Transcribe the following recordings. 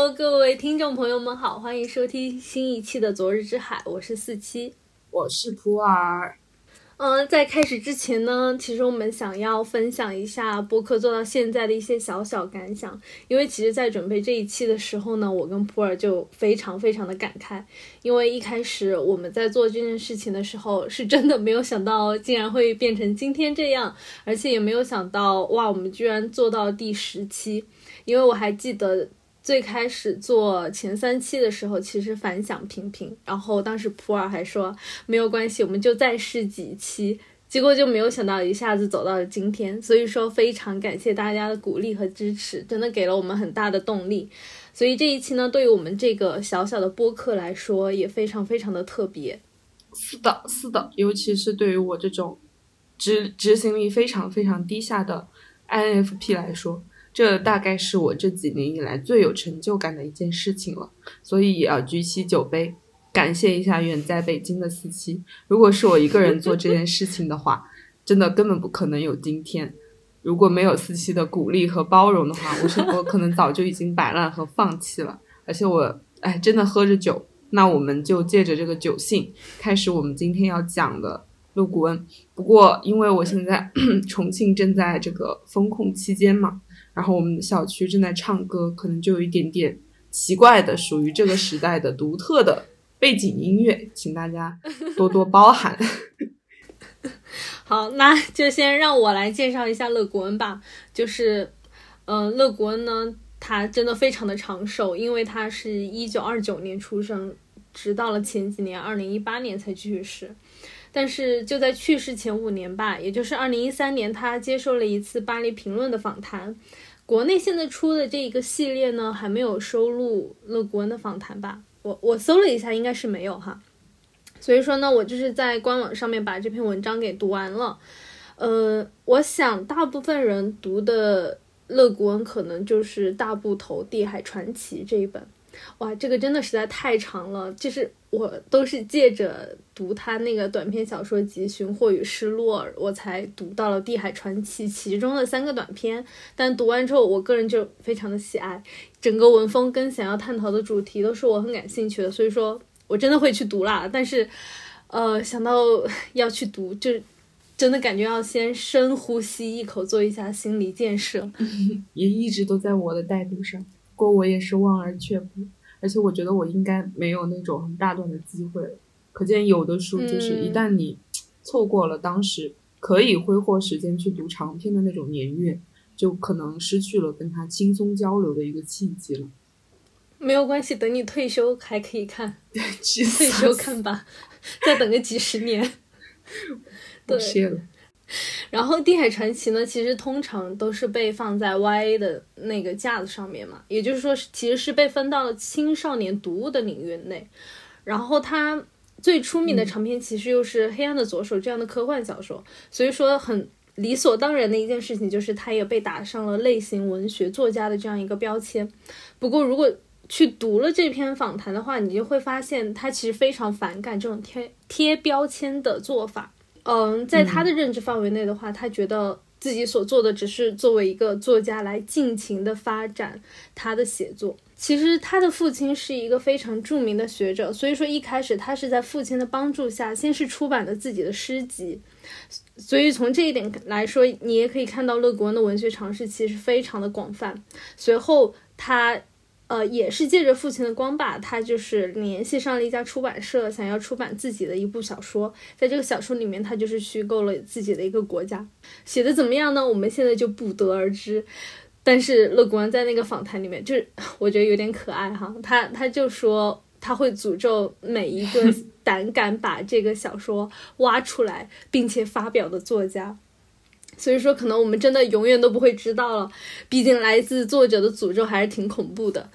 Hello，各位听众朋友们好，欢迎收听新一期的《昨日之海》，我是四七，我是普洱。嗯，在开始之前呢，其实我们想要分享一下播客做到现在的一些小小感想。因为其实，在准备这一期的时候呢，我跟普洱就非常非常的感慨，因为一开始我们在做这件事情的时候，是真的没有想到竟然会变成今天这样，而且也没有想到，哇，我们居然做到第十期。因为我还记得。最开始做前三期的时候，其实反响平平，然后当时普洱还说没有关系，我们就再试几期，结果就没有想到一下子走到了今天，所以说非常感谢大家的鼓励和支持，真的给了我们很大的动力。所以这一期呢，对于我们这个小小的播客来说，也非常非常的特别。是的，是的，尤其是对于我这种执执行力非常非常低下的 INFP 来说。这大概是我这几年以来最有成就感的一件事情了，所以也要举起酒杯，感谢一下远在北京的四七。如果是我一个人做这件事情的话，真的根本不可能有今天。如果没有四七的鼓励和包容的话，我是我可能早就已经摆烂和放弃了。而且我哎，真的喝着酒，那我们就借着这个酒兴，开始我们今天要讲的陆古恩。不过因为我现在 重庆正在这个封控期间嘛。然后我们小区正在唱歌，可能就有一点点奇怪的，属于这个时代的独特的背景音乐，请大家多多包涵。好，那就先让我来介绍一下乐国恩吧。就是，嗯，乐国恩呢，他真的非常的长寿，因为他是一九二九年出生，直到了前几年二零一八年才去世。但是就在去世前五年吧，也就是二零一三年，他接受了一次《巴黎评论》的访谈。国内现在出的这一个系列呢，还没有收录乐谷恩的访谈吧？我我搜了一下，应该是没有哈。所以说呢，我就是在官网上面把这篇文章给读完了。呃，我想大部分人读的乐谷恩可能就是大部头《地海传奇》这一本。哇，这个真的实在太长了，就是我都是借着读他那个短篇小说集《寻获与失落》，我才读到了《地海传奇》其中的三个短篇。但读完之后，我个人就非常的喜爱，整个文风跟想要探讨的主题都是我很感兴趣的，所以说我真的会去读啦。但是，呃，想到 要去读，就真的感觉要先深呼吸一口，做一下心理建设。也一直都在我的带读上。过我也是望而却步，而且我觉得我应该没有那种很大段的机会了。可见有的书就是一旦你错过了当时可以挥霍时间去读长篇的那种年月，就可能失去了跟他轻松交流的一个契机了。没有关系，等你退休还可以看，退休看吧，再等个几十年。对。然后《地海传奇》呢，其实通常都是被放在 YA 的那个架子上面嘛，也就是说，其实是被分到了青少年读物的领域内。然后它最出名的长篇其实又是《黑暗的左手》这样的科幻小说，所以说很理所当然的一件事情就是它也被打上了类型文学作家的这样一个标签。不过如果去读了这篇访谈的话，你就会发现他其实非常反感这种贴贴标签的做法。嗯，在他的认知范围内的话，他觉得自己所做的只是作为一个作家来尽情的发展他的写作。其实他的父亲是一个非常著名的学者，所以说一开始他是在父亲的帮助下，先是出版了自己的诗集。所以从这一点来说，你也可以看到乐国恩的文学尝试其实非常的广泛。随后他。呃，也是借着父亲的光吧，他就是联系上了一家出版社，想要出版自己的一部小说。在这个小说里面，他就是虚构了自己的一个国家，写的怎么样呢？我们现在就不得而知。但是乐古安在那个访谈里面，就是 我觉得有点可爱哈，他他就说他会诅咒每一个 胆敢把这个小说挖出来并且发表的作家。所以说，可能我们真的永远都不会知道了。毕竟来自作者的诅咒还是挺恐怖的。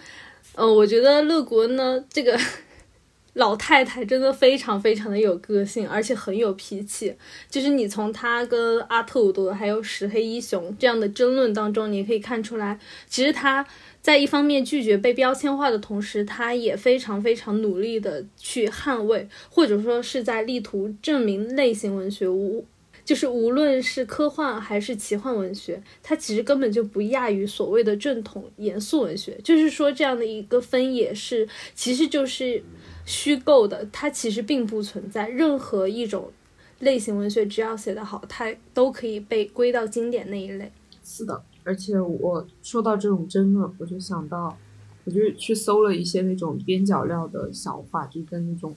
嗯，我觉得乐国呢，这个 老太太真的非常非常的有个性，而且很有脾气。就是你从她跟阿特伍德还有石黑一雄这样的争论当中，你可以看出来，其实她在一方面拒绝被标签化的同时，她也非常非常努力的去捍卫，或者说是在力图证明类型文学无。就是无论是科幻还是奇幻文学，它其实根本就不亚于所谓的正统严肃文学。就是说，这样的一个分野是，其实就是虚构的，它其实并不存在。任何一种类型文学，只要写得好，它都可以被归到经典那一类。是的，而且我说到这种争论，我就想到，我就去搜了一些那种边角料的小话，就跟那种。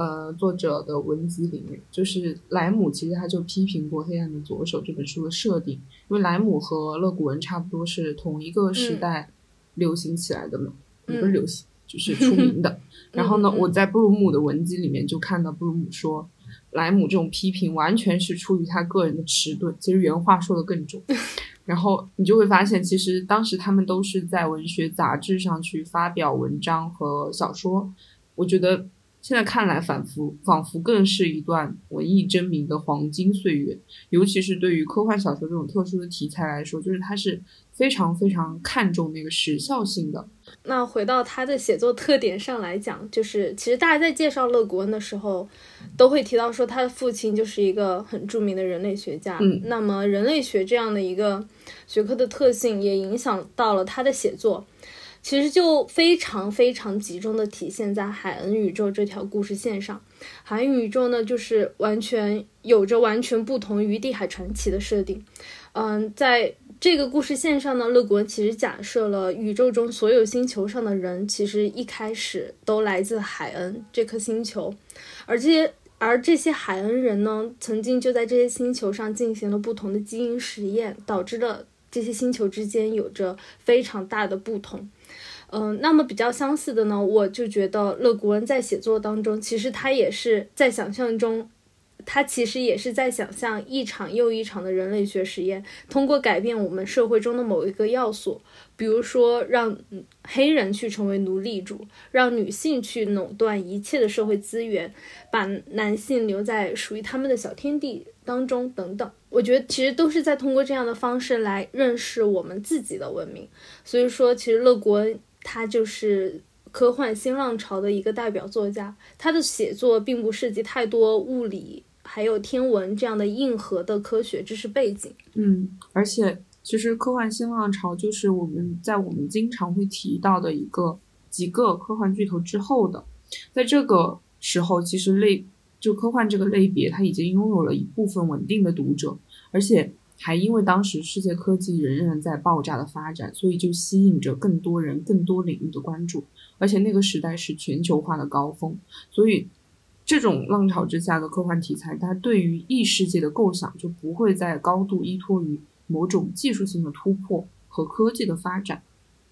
呃，作者的文集里面，就是莱姆其实他就批评过《黑暗的左手》这本书的设定，因为莱姆和勒古文差不多是同一个时代流行起来的嘛，也不是流行，就是出名的。然后呢，我在布鲁姆的文集里面就看到布鲁姆说，莱姆这种批评完全是出于他个人的迟钝，其实原话说的更重。然后你就会发现，其实当时他们都是在文学杂志上去发表文章和小说，我觉得。现在看来，仿佛仿佛更是一段文艺争鸣的黄金岁月。尤其是对于科幻小说这种特殊的题材来说，就是它是非常非常看重那个时效性的。那回到他的写作特点上来讲，就是其实大家在介绍勒古恩的时候，都会提到说他的父亲就是一个很著名的人类学家。嗯，那么人类学这样的一个学科的特性，也影响到了他的写作。其实就非常非常集中的体现在海恩宇宙这条故事线上。海恩宇宙呢，就是完全有着完全不同于地海传奇的设定。嗯，在这个故事线上呢，乐国其实假设了宇宙中所有星球上的人，其实一开始都来自海恩这颗星球，而这些而这些海恩人呢，曾经就在这些星球上进行了不同的基因实验，导致了这些星球之间有着非常大的不同。嗯，那么比较相似的呢，我就觉得勒古恩在写作当中，其实他也是在想象中，他其实也是在想象一场又一场的人类学实验，通过改变我们社会中的某一个要素，比如说让黑人去成为奴隶主，让女性去垄断一切的社会资源，把男性留在属于他们的小天地当中等等。我觉得其实都是在通过这样的方式来认识我们自己的文明。所以说，其实勒古恩。他就是科幻新浪潮的一个代表作家，他的写作并不涉及太多物理还有天文这样的硬核的科学知识背景。嗯，而且其实科幻新浪潮就是我们在我们经常会提到的一个几个科幻巨头之后的，在这个时候，其实类就科幻这个类别，它已经拥有了一部分稳定的读者，而且。还因为当时世界科技仍然在爆炸的发展，所以就吸引着更多人、更多领域的关注。而且那个时代是全球化的高峰，所以这种浪潮之下的科幻题材，它对于异世界的构想就不会再高度依托于某种技术性的突破和科技的发展。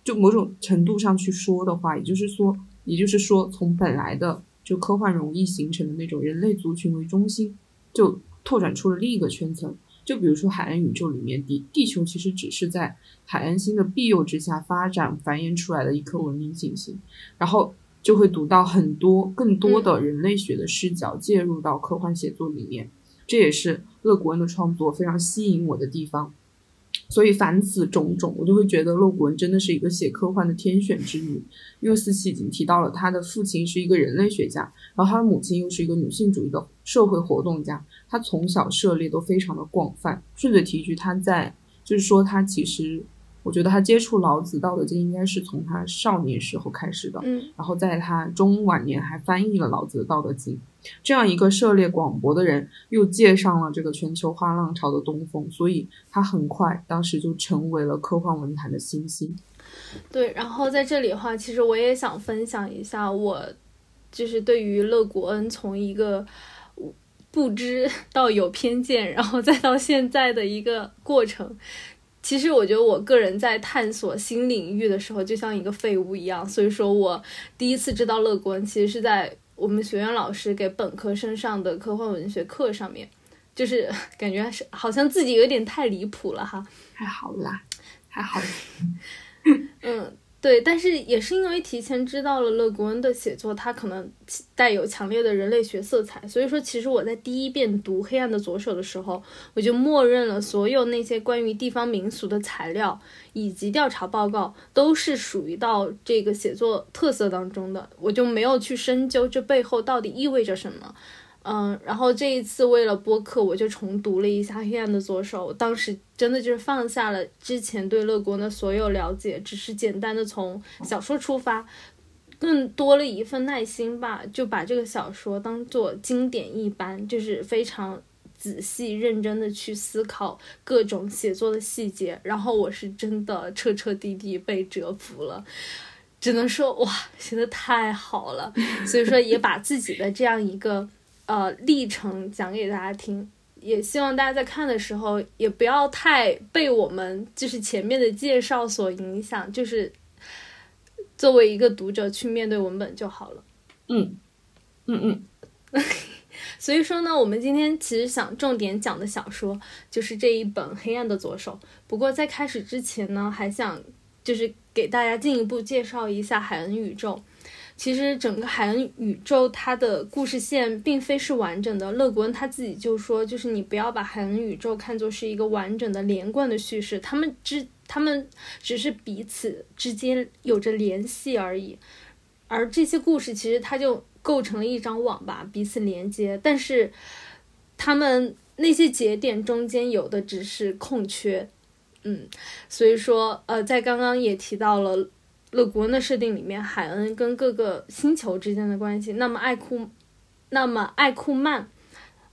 就某种程度上去说的话，也就是说，也就是说，从本来的就科幻容易形成的那种人类族群为中心，就拓展出了另一个圈层。就比如说海岸宇宙里面，地地球其实只是在海岸星的庇佑之下发展繁衍出来的一颗文明行星，然后就会读到很多更多的人类学的视角介入到科幻写作里面，这也是乐古恩的创作非常吸引我的地方。所以凡此种种，我就会觉得勒古恩真的是一个写科幻的天选之女。因为四期已经提到了，他的父亲是一个人类学家，然后他的母亲又是一个女性主义的社会活动家。他从小涉猎都非常的广泛。顺嘴提一句，他在就是说他其实。我觉得他接触老子《道德经》应该是从他少年时候开始的，嗯，然后在他中晚年还翻译了老子的《道德经》。这样一个涉猎广博的人，又借上了这个全球化浪潮的东风，所以他很快当时就成为了科幻文坛的新星。对，然后在这里的话，其实我也想分享一下我就是对于乐古恩从一个不知到有偏见，然后再到现在的一个过程。其实我觉得我个人在探索新领域的时候，就像一个废物一样。所以说我第一次知道乐观，其实是在我们学院老师给本科生上的科幻文学课上面，就是 感觉是好像自己有点太离谱了哈。还好啦，还好。嗯。对，但是也是因为提前知道了勒古恩的写作，他可能带有强烈的人类学色彩，所以说其实我在第一遍读《黑暗的左手》的时候，我就默认了所有那些关于地方民俗的材料以及调查报告都是属于到这个写作特色当中的，我就没有去深究这背后到底意味着什么。嗯，然后这一次为了播客，我就重读了一下《黑暗的左手》，当时真的就是放下了之前对乐国的所有了解，只是简单的从小说出发，更多了一份耐心吧，就把这个小说当做经典一般，就是非常仔细认真的去思考各种写作的细节，然后我是真的彻彻底底被折服了。只能说哇，写的太好了，所以说也把自己的这样一个。呃，历程讲给大家听，也希望大家在看的时候也不要太被我们就是前面的介绍所影响，就是作为一个读者去面对文本就好了。嗯嗯嗯。所以说呢，我们今天其实想重点讲的小说就是这一本《黑暗的左手》。不过在开始之前呢，还想就是给大家进一步介绍一下海恩宇宙。其实整个海恩宇宙它的故事线并非是完整的。勒古恩他自己就说，就是你不要把海恩宇宙看作是一个完整的连贯的叙事，他们之他们只是彼此之间有着联系而已。而这些故事其实它就构成了一张网吧，彼此连接。但是他们那些节点中间有的只是空缺，嗯，所以说呃，在刚刚也提到了。勒古恩的设定里面，海恩跟各个星球之间的关系。那么艾库，那么艾库曼，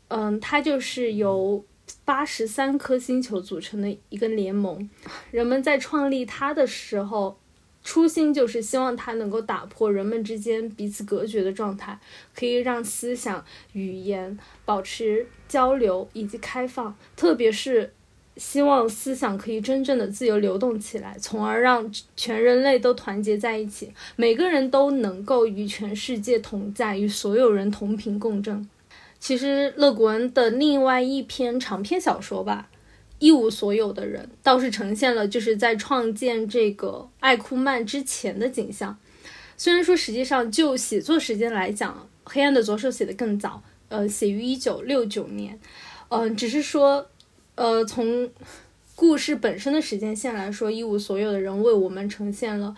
嗯，它就是由八十三颗星球组成的一个联盟。人们在创立它的时候，初心就是希望它能够打破人们之间彼此隔绝的状态，可以让思想、语言保持交流以及开放，特别是。希望思想可以真正的自由流动起来，从而让全人类都团结在一起，每个人都能够与全世界同在，与所有人同频共振。其实，勒古恩的另外一篇长篇小说吧，《一无所有的人》倒是呈现了就是在创建这个艾库曼之前的景象。虽然说实际上就写作时间来讲，《黑暗的左手》写得更早，呃，写于一九六九年，嗯，只是说。呃，从故事本身的时间线来说，一无所有的人为我们呈现了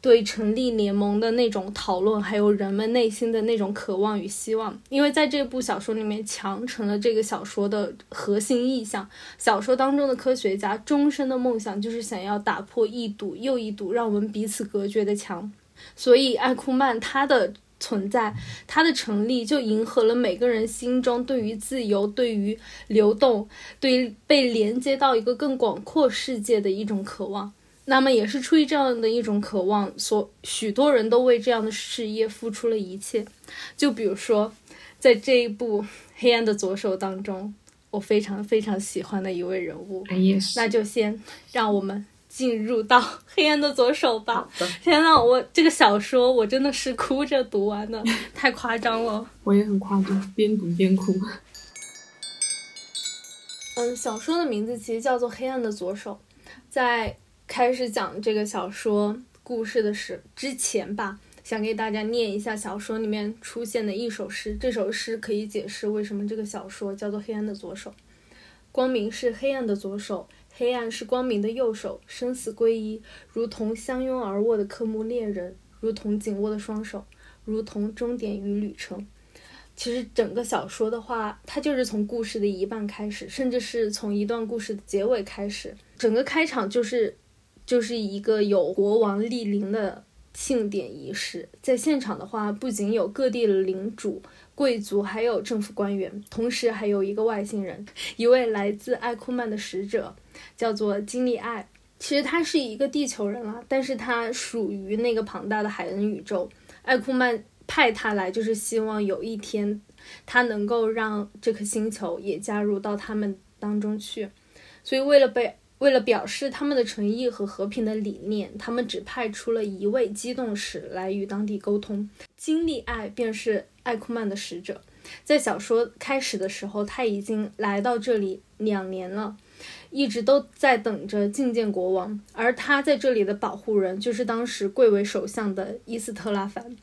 对成立联盟的那种讨论，还有人们内心的那种渴望与希望。因为在这部小说里面，强成了这个小说的核心意象。小说当中的科学家终身的梦想就是想要打破一堵又一堵让我们彼此隔绝的墙。所以，艾库曼他的。存在，它的成立就迎合了每个人心中对于自由、对于流动、对于被连接到一个更广阔世界的一种渴望。那么，也是出于这样的一种渴望，所许多人都为这样的事业付出了一切。就比如说，在这一部《黑暗的左手》当中，我非常非常喜欢的一位人物，那就先让我们。进入到黑暗的左手吧。天呐，我这个小说我真的是哭着读完的，太夸张了。我也很夸张，边读边哭。嗯，小说的名字其实叫做《黑暗的左手》。在开始讲这个小说故事的时之前吧，想给大家念一下小说里面出现的一首诗。这首诗可以解释为什么这个小说叫做《黑暗的左手》。光明是黑暗的左手。黑暗是光明的右手，生死归一，如同相拥而卧的科目恋人，如同紧握的双手，如同终点与旅程。其实整个小说的话，它就是从故事的一半开始，甚至是从一段故事的结尾开始。整个开场就是，就是一个有国王莅临的庆典仪式，在现场的话，不仅有各地的领主。贵族还有政府官员，同时还有一个外星人，一位来自艾库曼的使者，叫做金利艾。其实他是一个地球人啊，但是他属于那个庞大的海恩宇宙。艾库曼派他来，就是希望有一天他能够让这颗星球也加入到他们当中去。所以为了被为了表示他们的诚意和和平的理念，他们只派出了一位机动使来与当地沟通。金利爱便是。艾库曼的使者，在小说开始的时候，他已经来到这里两年了，一直都在等着觐见国王。而他在这里的保护人，就是当时贵为首相的伊斯特拉凡。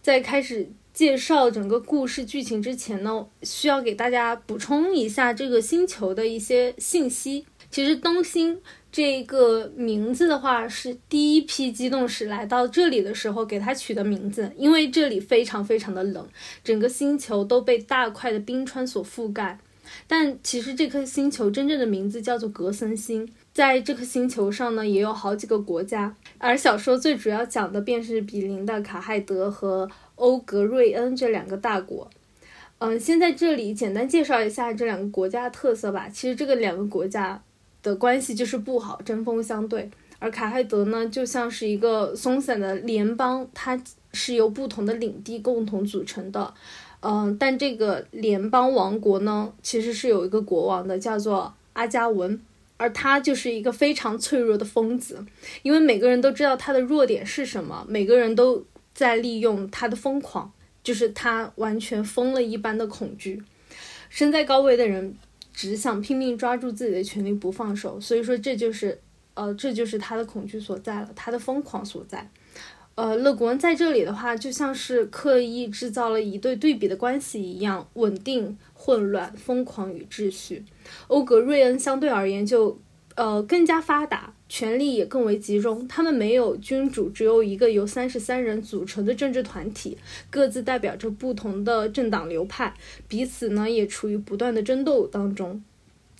在开始介绍整个故事剧情之前呢，需要给大家补充一下这个星球的一些信息。其实东兴这个名字的话，是第一批机动使来到这里的时候给它取的名字，因为这里非常非常的冷，整个星球都被大块的冰川所覆盖。但其实这颗星球真正的名字叫做格森星，在这颗星球上呢，也有好几个国家，而小说最主要讲的便是比邻的卡亥德和欧格瑞恩这两个大国。嗯，先在这里简单介绍一下这两个国家的特色吧。其实这个两个国家的关系就是不好，针锋相对。而卡海德呢，就像是一个松散的联邦，它是由不同的领地共同组成的。嗯，但这个联邦王国呢，其实是有一个国王的，叫做阿加文，而他就是一个非常脆弱的疯子，因为每个人都知道他的弱点是什么，每个人都在利用他的疯狂，就是他完全疯了一般的恐惧。身在高位的人只想拼命抓住自己的权利不放手，所以说这就是，呃，这就是他的恐惧所在了，他的疯狂所在。呃，乐国在这里的话，就像是刻意制造了一对对比的关系一样，稳定、混乱、疯狂与秩序。欧格瑞恩相对而言就，呃，更加发达，权力也更为集中。他们没有君主，只有一个由三十三人组成的政治团体，各自代表着不同的政党流派，彼此呢也处于不断的争斗当中。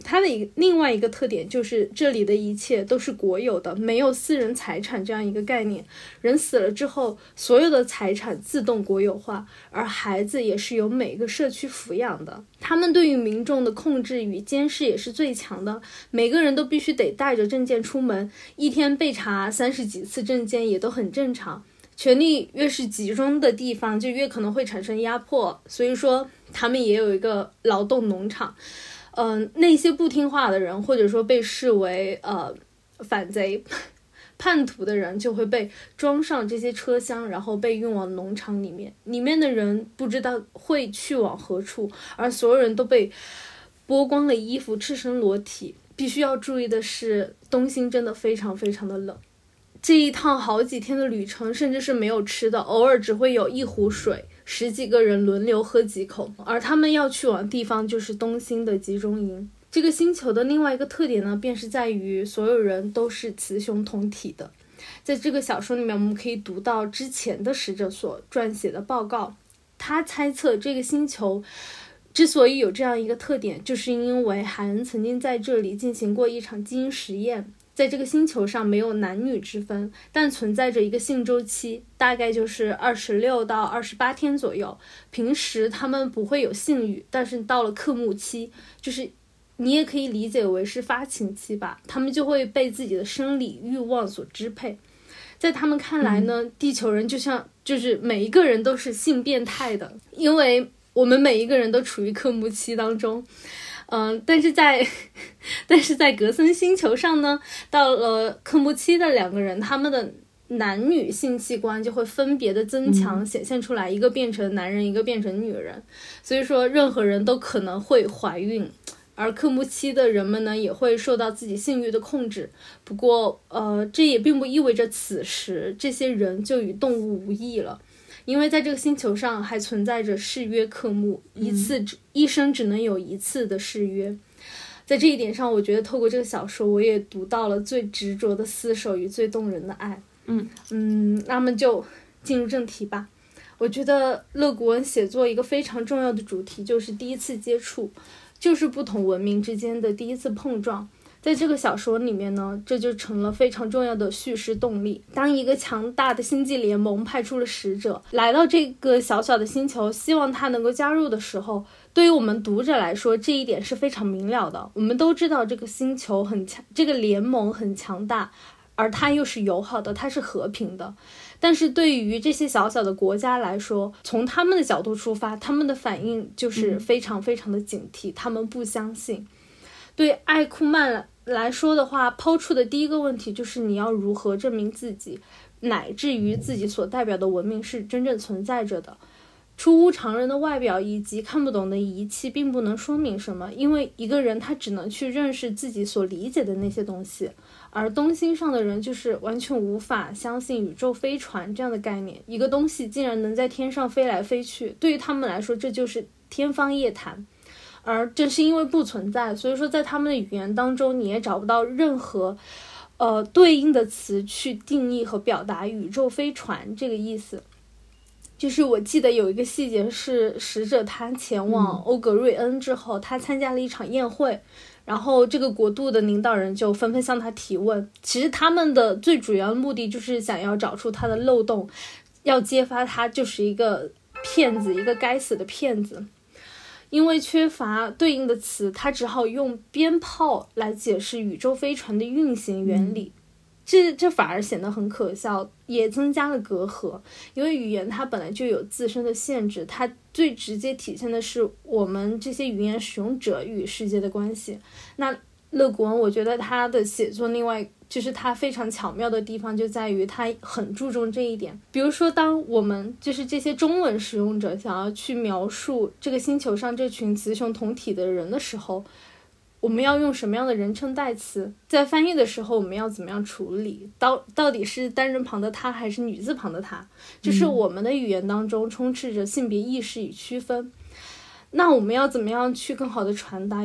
它的一另外一个特点就是这里的一切都是国有的，没有私人财产这样一个概念。人死了之后，所有的财产自动国有化，而孩子也是由每个社区抚养的。他们对于民众的控制与监视也是最强的，每个人都必须得带着证件出门，一天被查三十几次证件也都很正常。权力越是集中的地方，就越可能会产生压迫，所以说他们也有一个劳动农场。嗯，那些不听话的人，或者说被视为呃反贼、叛徒的人，就会被装上这些车厢，然后被运往农场里面。里面的人不知道会去往何处，而所有人都被剥光了衣服，赤身裸体。必须要注意的是，东兴真的非常非常的冷。这一趟好几天的旅程，甚至是没有吃的，偶尔只会有一壶水。十几个人轮流喝几口，而他们要去往的地方就是东星的集中营。这个星球的另外一个特点呢，便是在于所有人都是雌雄同体的。在这个小说里面，我们可以读到之前的使者所撰写的报告，他猜测这个星球之所以有这样一个特点，就是因为海恩曾经在这里进行过一场基因实验。在这个星球上没有男女之分，但存在着一个性周期，大概就是二十六到二十八天左右。平时他们不会有性欲，但是到了克木期，就是你也可以理解为是发情期吧，他们就会被自己的生理欲望所支配。在他们看来呢，地球人就像就是每一个人都是性变态的，因为我们每一个人都处于克木期当中。嗯，但是在，但是在格森星球上呢，到了科目七的两个人，他们的男女性器官就会分别的增强，显现出来，一个变成男人，一个变成女人。所以说，任何人都可能会怀孕，而科目七的人们呢，也会受到自己性欲的控制。不过，呃，这也并不意味着此时这些人就与动物无异了。因为在这个星球上还存在着誓约科目，一次只一生只能有一次的誓约。在这一点上，我觉得透过这个小说，我也读到了最执着的厮守与最动人的爱。嗯嗯，那么就进入正题吧。我觉得勒古文写作一个非常重要的主题就是第一次接触，就是不同文明之间的第一次碰撞。在这个小说里面呢，这就成了非常重要的叙事动力。当一个强大的星际联盟派出了使者来到这个小小的星球，希望他能够加入的时候，对于我们读者来说，这一点是非常明了的。我们都知道这个星球很强，这个联盟很强大，而它又是友好的，它是和平的。但是对于这些小小的国家来说，从他们的角度出发，他们的反应就是非常非常的警惕，他们不相信。对艾库曼来。说的话，抛出的第一个问题就是你要如何证明自己，乃至于自己所代表的文明是真正存在着的。出乎常人的外表以及看不懂的仪器，并不能说明什么，因为一个人他只能去认识自己所理解的那些东西，而东星上的人就是完全无法相信宇宙飞船这样的概念。一个东西竟然能在天上飞来飞去，对于他们来说，这就是天方夜谭。而正是因为不存在，所以说在他们的语言当中，你也找不到任何，呃，对应的词去定义和表达宇宙飞船这个意思。就是我记得有一个细节是，使者他前往欧格瑞恩之后，他参加了一场宴会，然后这个国度的领导人就纷纷向他提问。其实他们的最主要的目的就是想要找出他的漏洞，要揭发他就是一个骗子，一个该死的骗子。因为缺乏对应的词，他只好用鞭炮来解释宇宙飞船的运行原理。这这反而显得很可笑，也增加了隔阂。因为语言它本来就有自身的限制，它最直接体现的是我们这些语言使用者与世界的关系。那乐古文，我觉得他的写作另外就是它非常巧妙的地方就在于它很注重这一点。比如说，当我们就是这些中文使用者想要去描述这个星球上这群雌雄同体的人的时候。我们要用什么样的人称代词？在翻译的时候，我们要怎么样处理？到到底是单人旁的他还是女字旁的他？就是我们的语言当中充斥着性别意识与区分。那我们要怎么样去更好的传达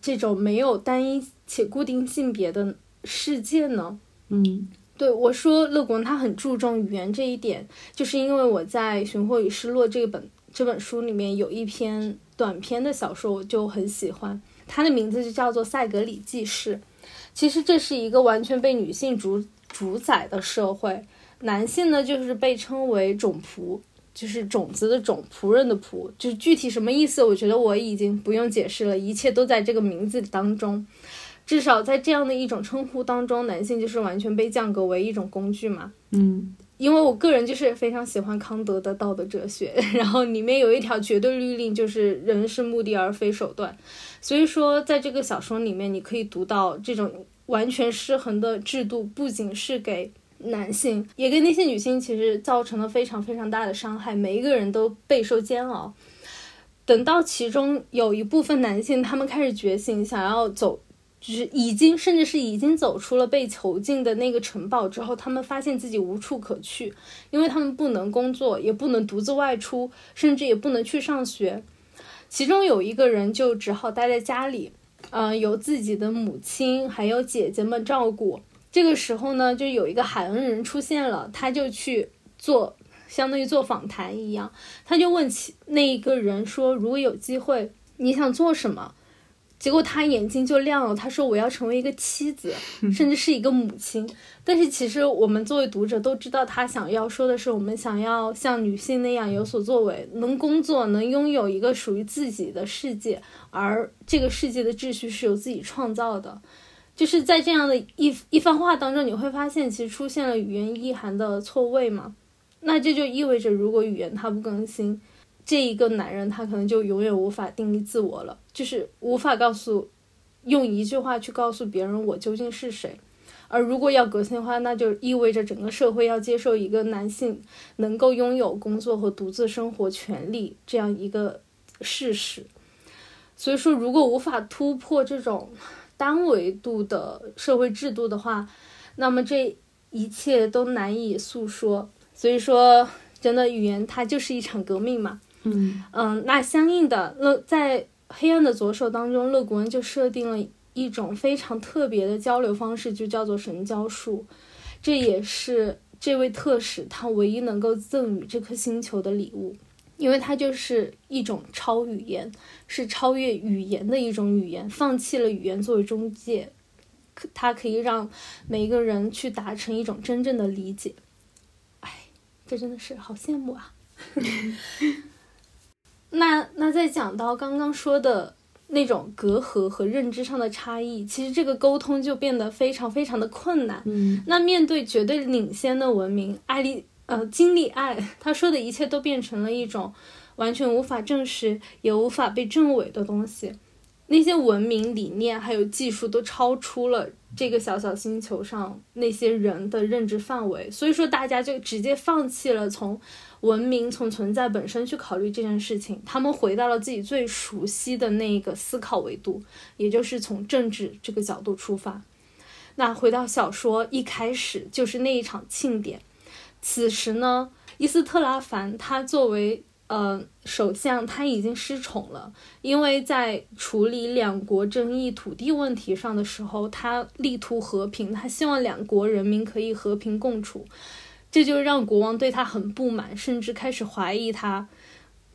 这种没有单一且固定性别的世界呢？嗯，对我说，乐国他很注重语言这一点，就是因为我在《寻获与失落》这本这本书里面有一篇短篇的小说，我就很喜欢。它的名字就叫做《塞格里记事》。其实这是一个完全被女性主主宰的社会，男性呢就是被称为种仆，就是种子的种，仆人的仆。就是具体什么意思，我觉得我已经不用解释了，一切都在这个名字当中。至少在这样的一种称呼当中，男性就是完全被降格为一种工具嘛。嗯。因为我个人就是非常喜欢康德的道德哲学，然后里面有一条绝对律令，就是人是目的而非手段。所以说，在这个小说里面，你可以读到这种完全失衡的制度，不仅是给男性，也给那些女性，其实造成了非常非常大的伤害，每一个人都备受煎熬。等到其中有一部分男性，他们开始觉醒，想要走。就是已经，甚至是已经走出了被囚禁的那个城堡之后，他们发现自己无处可去，因为他们不能工作，也不能独自外出，甚至也不能去上学。其中有一个人就只好待在家里，嗯，由自己的母亲还有姐姐们照顾。这个时候呢，就有一个海恩人出现了，他就去做，相当于做访谈一样，他就问起那一个人说：“如果有机会，你想做什么？”结果他眼睛就亮了，他说：“我要成为一个妻子，甚至是一个母亲。”但是其实我们作为读者都知道，他想要说的是，我们想要像女性那样有所作为，能工作，能拥有一个属于自己的世界，而这个世界的秩序是由自己创造的。就是在这样的一一番话当中，你会发现其实出现了语言意涵的错位嘛？那这就意味着，如果语言它不更新。这一个男人，他可能就永远无法定义自我了，就是无法告诉，用一句话去告诉别人我究竟是谁。而如果要革新的话，那就意味着整个社会要接受一个男性能够拥有工作和独自生活权利这样一个事实。所以说，如果无法突破这种单维度的社会制度的话，那么这一切都难以诉说。所以说，真的语言它就是一场革命嘛。嗯嗯，那相应的，乐在黑暗的左手当中，乐古恩就设定了一种非常特别的交流方式，就叫做神交术。这也是这位特使他唯一能够赠予这颗星球的礼物，因为它就是一种超语言，是超越语言的一种语言，放弃了语言作为中介，它可以让每一个人去达成一种真正的理解。哎，这真的是好羡慕啊！那那再讲到刚刚说的那种隔阂和认知上的差异，其实这个沟通就变得非常非常的困难。嗯，那面对绝对领先的文明，爱丽呃经历爱他说的一切都变成了一种完全无法证实也无法被证伪的东西。那些文明理念还有技术都超出了这个小小星球上那些人的认知范围，所以说大家就直接放弃了从。文明从存在本身去考虑这件事情，他们回到了自己最熟悉的那个思考维度，也就是从政治这个角度出发。那回到小说一开始就是那一场庆典，此时呢，伊斯特拉凡他作为呃，首相他已经失宠了，因为在处理两国争议土地问题上的时候，他力图和平，他希望两国人民可以和平共处，这就让国王对他很不满，甚至开始怀疑他。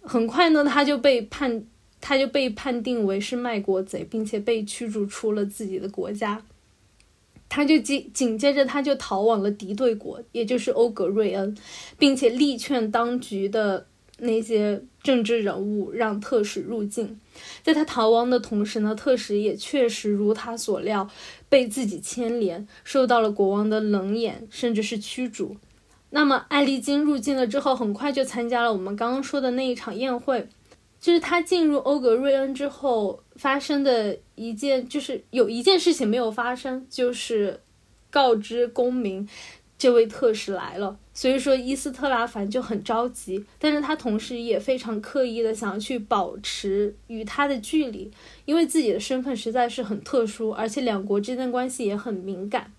很快呢，他就被判，他就被判定为是卖国贼，并且被驱逐出了自己的国家。他就紧紧接着，他就逃往了敌对国，也就是欧格瑞恩，并且力劝当局的。那些政治人物让特使入境，在他逃亡的同时呢，特使也确实如他所料，被自己牵连，受到了国王的冷眼，甚至是驱逐。那么，艾丽金入境了之后，很快就参加了我们刚刚说的那一场宴会。就是他进入欧格瑞恩之后发生的一件，就是有一件事情没有发生，就是告知公民。这位特使来了，所以说伊斯特拉凡就很着急，但是他同时也非常刻意的想要去保持与他的距离，因为自己的身份实在是很特殊，而且两国之间关系也很敏感。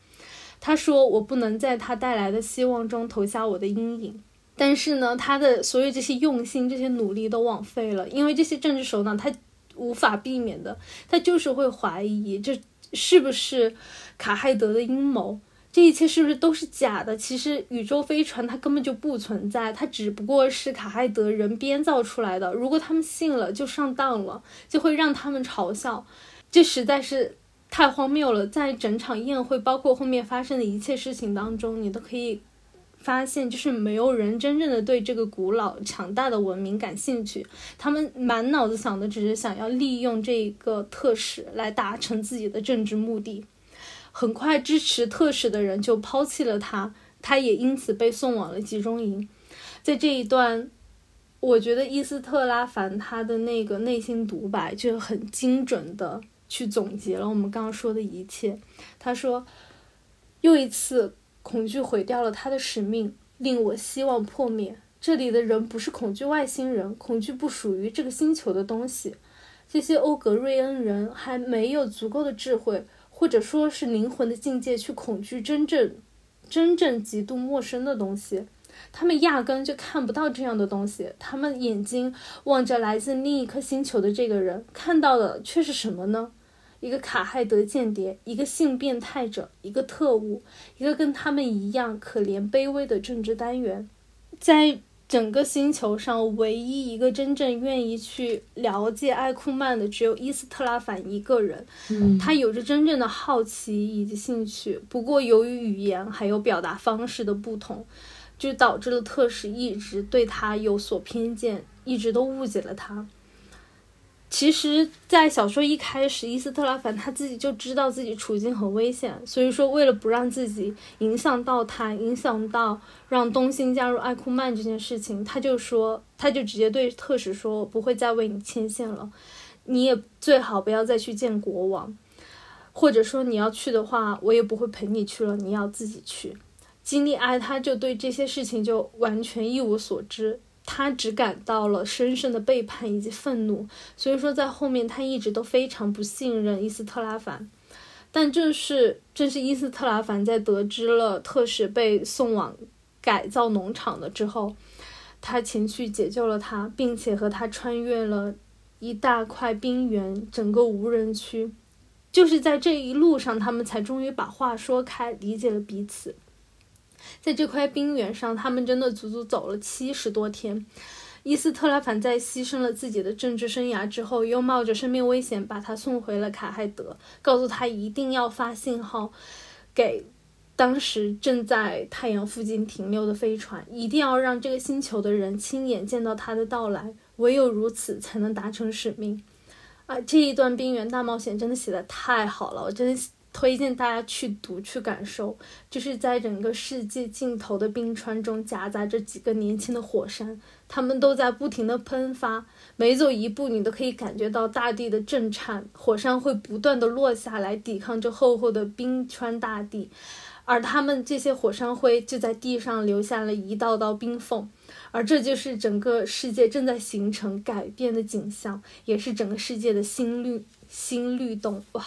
他说：“我不能在他带来的希望中投下我的阴影。”但是呢，他的所有这些用心、这些努力都枉费了，因为这些政治首脑他无法避免的，他就是会怀疑这是不是卡亥德的阴谋。这一切是不是都是假的？其实宇宙飞船它根本就不存在，它只不过是卡亥德人编造出来的。如果他们信了，就上当了，就会让他们嘲笑。这实在是太荒谬了。在整场宴会，包括后面发生的一切事情当中，你都可以发现，就是没有人真正的对这个古老强大的文明感兴趣。他们满脑子想的只是想要利用这一个特使来达成自己的政治目的。很快，支持特使的人就抛弃了他，他也因此被送往了集中营。在这一段，我觉得伊斯特拉凡他的那个内心独白就很精准的去总结了我们刚刚说的一切。他说：“又一次，恐惧毁掉了他的使命，令我希望破灭。这里的人不是恐惧外星人，恐惧不属于这个星球的东西。这些欧格瑞恩人还没有足够的智慧。”或者说是灵魂的境界，去恐惧真正、真正极度陌生的东西，他们压根就看不到这样的东西。他们眼睛望着来自另一颗星球的这个人，看到的却是什么呢？一个卡亥德间谍，一个性变态者，一个特务，一个跟他们一样可怜卑微的政治单元，在。整个星球上唯一一个真正愿意去了解艾库曼的，只有伊斯特拉凡一个人。嗯，他有着真正的好奇以及兴趣，不过由于语言还有表达方式的不同，就导致了特使一直对他有所偏见，一直都误解了他。其实，在小说一开始，伊斯特拉凡他自己就知道自己处境很危险，所以说为了不让自己影响到他，影响到让东星加入艾库曼这件事情，他就说，他就直接对特使说，不会再为你牵线了，你也最好不要再去见国王，或者说你要去的话，我也不会陪你去了，你要自己去。经历爱他就对这些事情就完全一无所知。他只感到了深深的背叛以及愤怒，所以说在后面他一直都非常不信任伊斯特拉凡。但正是正是伊斯特拉凡在得知了特使被送往改造农场了之后，他前去解救了他，并且和他穿越了一大块冰原，整个无人区。就是在这一路上，他们才终于把话说开，理解了彼此。在这块冰原上，他们真的足足走了七十多天。伊斯特拉凡在牺牲了自己的政治生涯之后，又冒着生命危险把他送回了卡海德，告诉他一定要发信号给当时正在太阳附近停留的飞船，一定要让这个星球的人亲眼见到他的到来，唯有如此才能达成使命。啊，这一段冰原大冒险真的写的太好了，我真的。推荐大家去读去感受，就是在整个世界尽头的冰川中夹杂着几个年轻的火山，他们都在不停的喷发，每走一步你都可以感觉到大地的震颤，火山会不断的落下来抵抗着厚厚的冰川大地，而他们这些火山灰就在地上留下了一道道冰缝，而这就是整个世界正在形成改变的景象，也是整个世界的新律新律动，哇，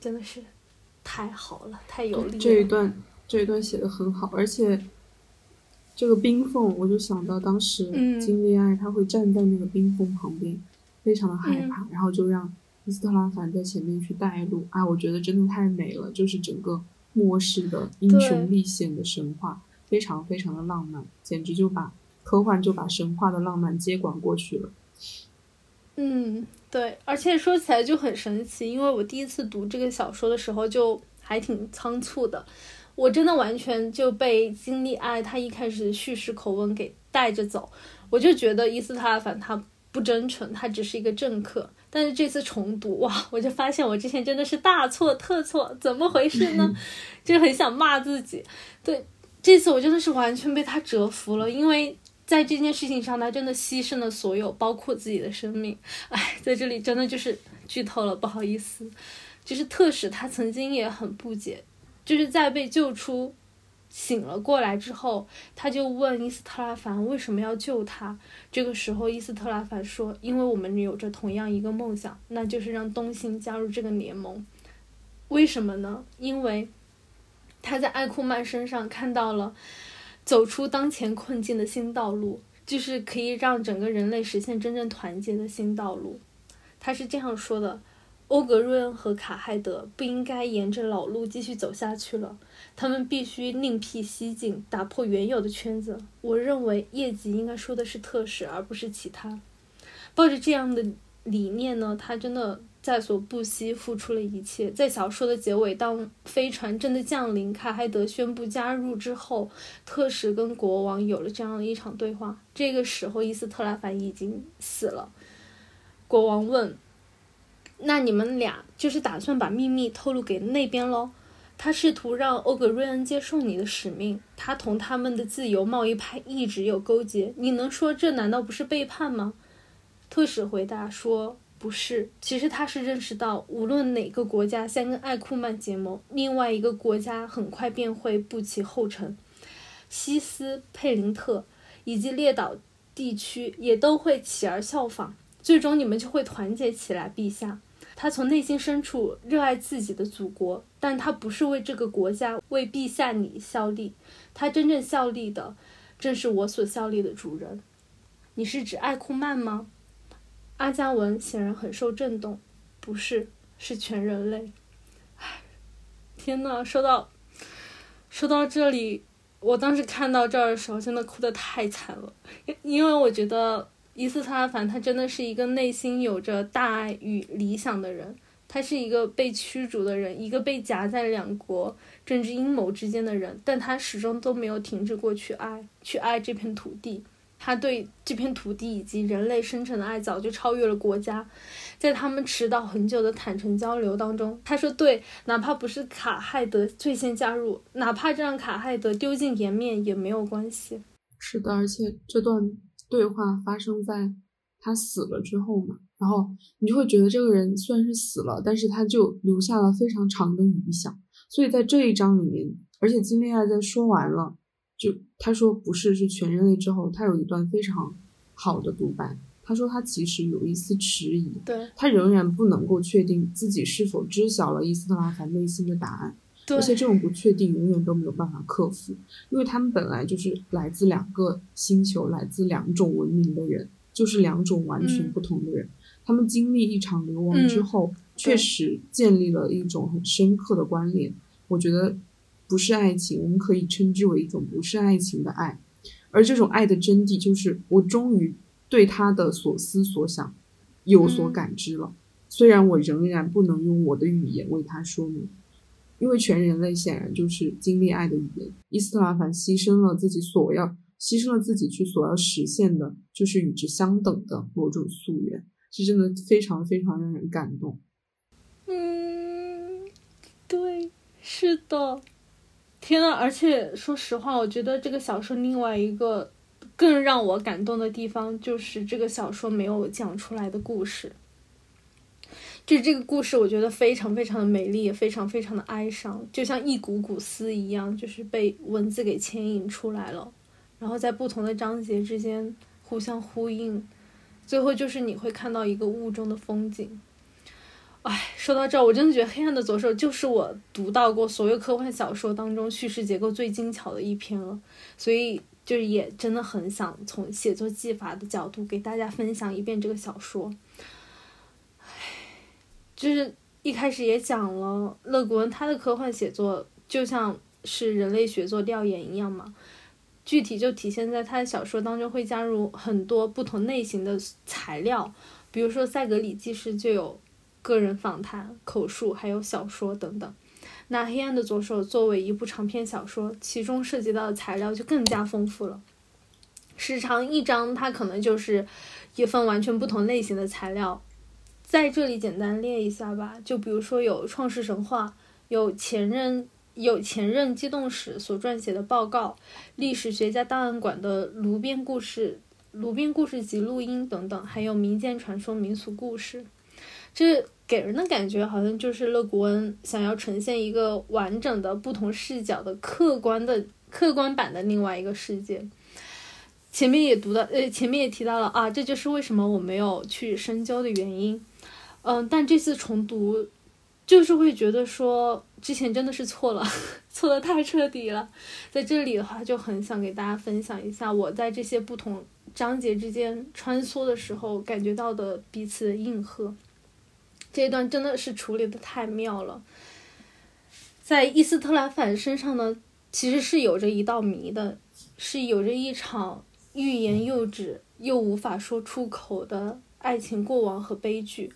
真的是。太好了，太有力了。这一段，这一段写的很好，而且这个冰缝，我就想到当时金利爱他会站在那个冰缝旁边，非常的害怕，然后就让伊斯特拉凡在前面去带路。啊，我觉得真的太美了，就是整个末世的英雄历险的神话，非常非常的浪漫，简直就把科幻就把神话的浪漫接管过去了。嗯，对，而且说起来就很神奇，因为我第一次读这个小说的时候就还挺仓促的。我真的完全就被金利爱他一开始的叙事口吻给带着走，我就觉得伊斯特拉凡他不真诚，他只是一个政客。但是这次重读哇，我就发现我之前真的是大错特错，怎么回事呢？就很想骂自己。对，这次我真的是完全被他折服了，因为在这件事情上，他真的牺牲了所有，包括自己的生命。哎，在这里真的就是剧透了，不好意思。就是特使他曾经也很不解。就是在被救出、醒了过来之后，他就问伊斯特拉凡为什么要救他。这个时候，伊斯特拉凡说：“因为我们有着同样一个梦想，那就是让东星加入这个联盟。为什么呢？因为他在艾库曼身上看到了走出当前困境的新道路，就是可以让整个人类实现真正团结的新道路。”他是这样说的。欧格瑞恩和卡海德不应该沿着老路继续走下去了，他们必须另辟蹊径，打破原有的圈子。我认为业绩应该说的是特使，而不是其他。抱着这样的理念呢，他真的在所不惜，付出了一切。在小说的结尾，当飞船真的降临，卡海德宣布加入之后，特使跟国王有了这样的一场对话。这个时候，伊斯特拉凡已经死了。国王问。那你们俩就是打算把秘密透露给那边喽？他试图让欧格瑞恩接受你的使命，他同他们的自由贸易派一直有勾结。你能说这难道不是背叛吗？特使回答说：“不是，其实他是认识到，无论哪个国家先跟艾库曼结盟，另外一个国家很快便会步其后尘。西斯佩林特以及列岛地区也都会起而效仿，最终你们就会团结起来，陛下。”他从内心深处热爱自己的祖国，但他不是为这个国家、为陛下你效力。他真正效力的，正是我所效力的主人。你是指艾库曼吗？阿加文显然很受震动。不是，是全人类。唉，天呐，说到说到这里，我当时看到这儿的时候，真的哭得太惨了，因因为我觉得。伊斯特拉凡，他真的是一个内心有着大爱与理想的人。他是一个被驱逐的人，一个被夹在两国政治阴谋之间的人。但他始终都没有停止过去爱，去爱这片土地。他对这片土地以及人类深沉的爱，早就超越了国家。在他们迟到很久的坦诚交流当中，他说：“对，哪怕不是卡亥德最先加入，哪怕这让卡亥德丢尽颜面也没有关系。”是的，而且这段。对话发生在他死了之后嘛，然后你就会觉得这个人虽然是死了，但是他就留下了非常长的余响。所以在这一章里面，而且金恋爱在说完了，就他说不是是全人类之后，他有一段非常好的独白。他说他其实有一丝迟疑，对他仍然不能够确定自己是否知晓了伊斯特拉凡内心的答案。而且这种不确定永远都没有办法克服，因为他们本来就是来自两个星球、来自两种文明的人，就是两种完全不同的人。他们经历一场流亡之后，确实建立了一种很深刻的关联。我觉得不是爱情，我们可以称之为一种不是爱情的爱。而这种爱的真谛，就是我终于对他的所思所想有所感知了，虽然我仍然不能用我的语言为他说明。因为全人类显然就是经历爱的语言。伊斯特拉凡牺牲了自己所要牺牲了自己去所要实现的，就是与之相等的某种夙愿，是真的非常非常让人感动。嗯，对，是的。天呐，而且说实话，我觉得这个小说另外一个更让我感动的地方，就是这个小说没有讲出来的故事。就这个故事，我觉得非常非常的美丽，也非常非常的哀伤，就像一股股丝一样，就是被文字给牵引出来了，然后在不同的章节之间互相呼应，最后就是你会看到一个雾中的风景。哎，说到这儿，我真的觉得《黑暗的左手》就是我读到过所有科幻小说当中叙事结构最精巧的一篇了，所以就是也真的很想从写作技法的角度给大家分享一遍这个小说。唉，就是一开始也讲了，勒古恩他的科幻写作就像是人类学做调研一样嘛。具体就体现在他的小说当中会加入很多不同类型的材料，比如说赛格里记事就有个人访谈、口述，还有小说等等。那《黑暗的左手》作为一部长篇小说，其中涉及到的材料就更加丰富了。时长一章，它可能就是一份完全不同类型的材料。在这里简单列一下吧，就比如说有创世神话，有前任。有前任机动史所撰写的报告，历史学家档案馆的炉边故事、炉边故事集录音等等，还有民间传说、民俗故事，这给人的感觉好像就是勒古恩想要呈现一个完整的、不同视角的客观的、客观版的另外一个世界。前面也读到，呃，前面也提到了啊，这就是为什么我没有去深究的原因。嗯，但这次重读。就是会觉得说之前真的是错了，错的太彻底了。在这里的话，就很想给大家分享一下我在这些不同章节之间穿梭的时候感觉到的彼此的应和。这一段真的是处理的太妙了。在伊斯特拉凡身上呢，其实是有着一道谜的，是有着一场欲言又止又无法说出口的爱情过往和悲剧。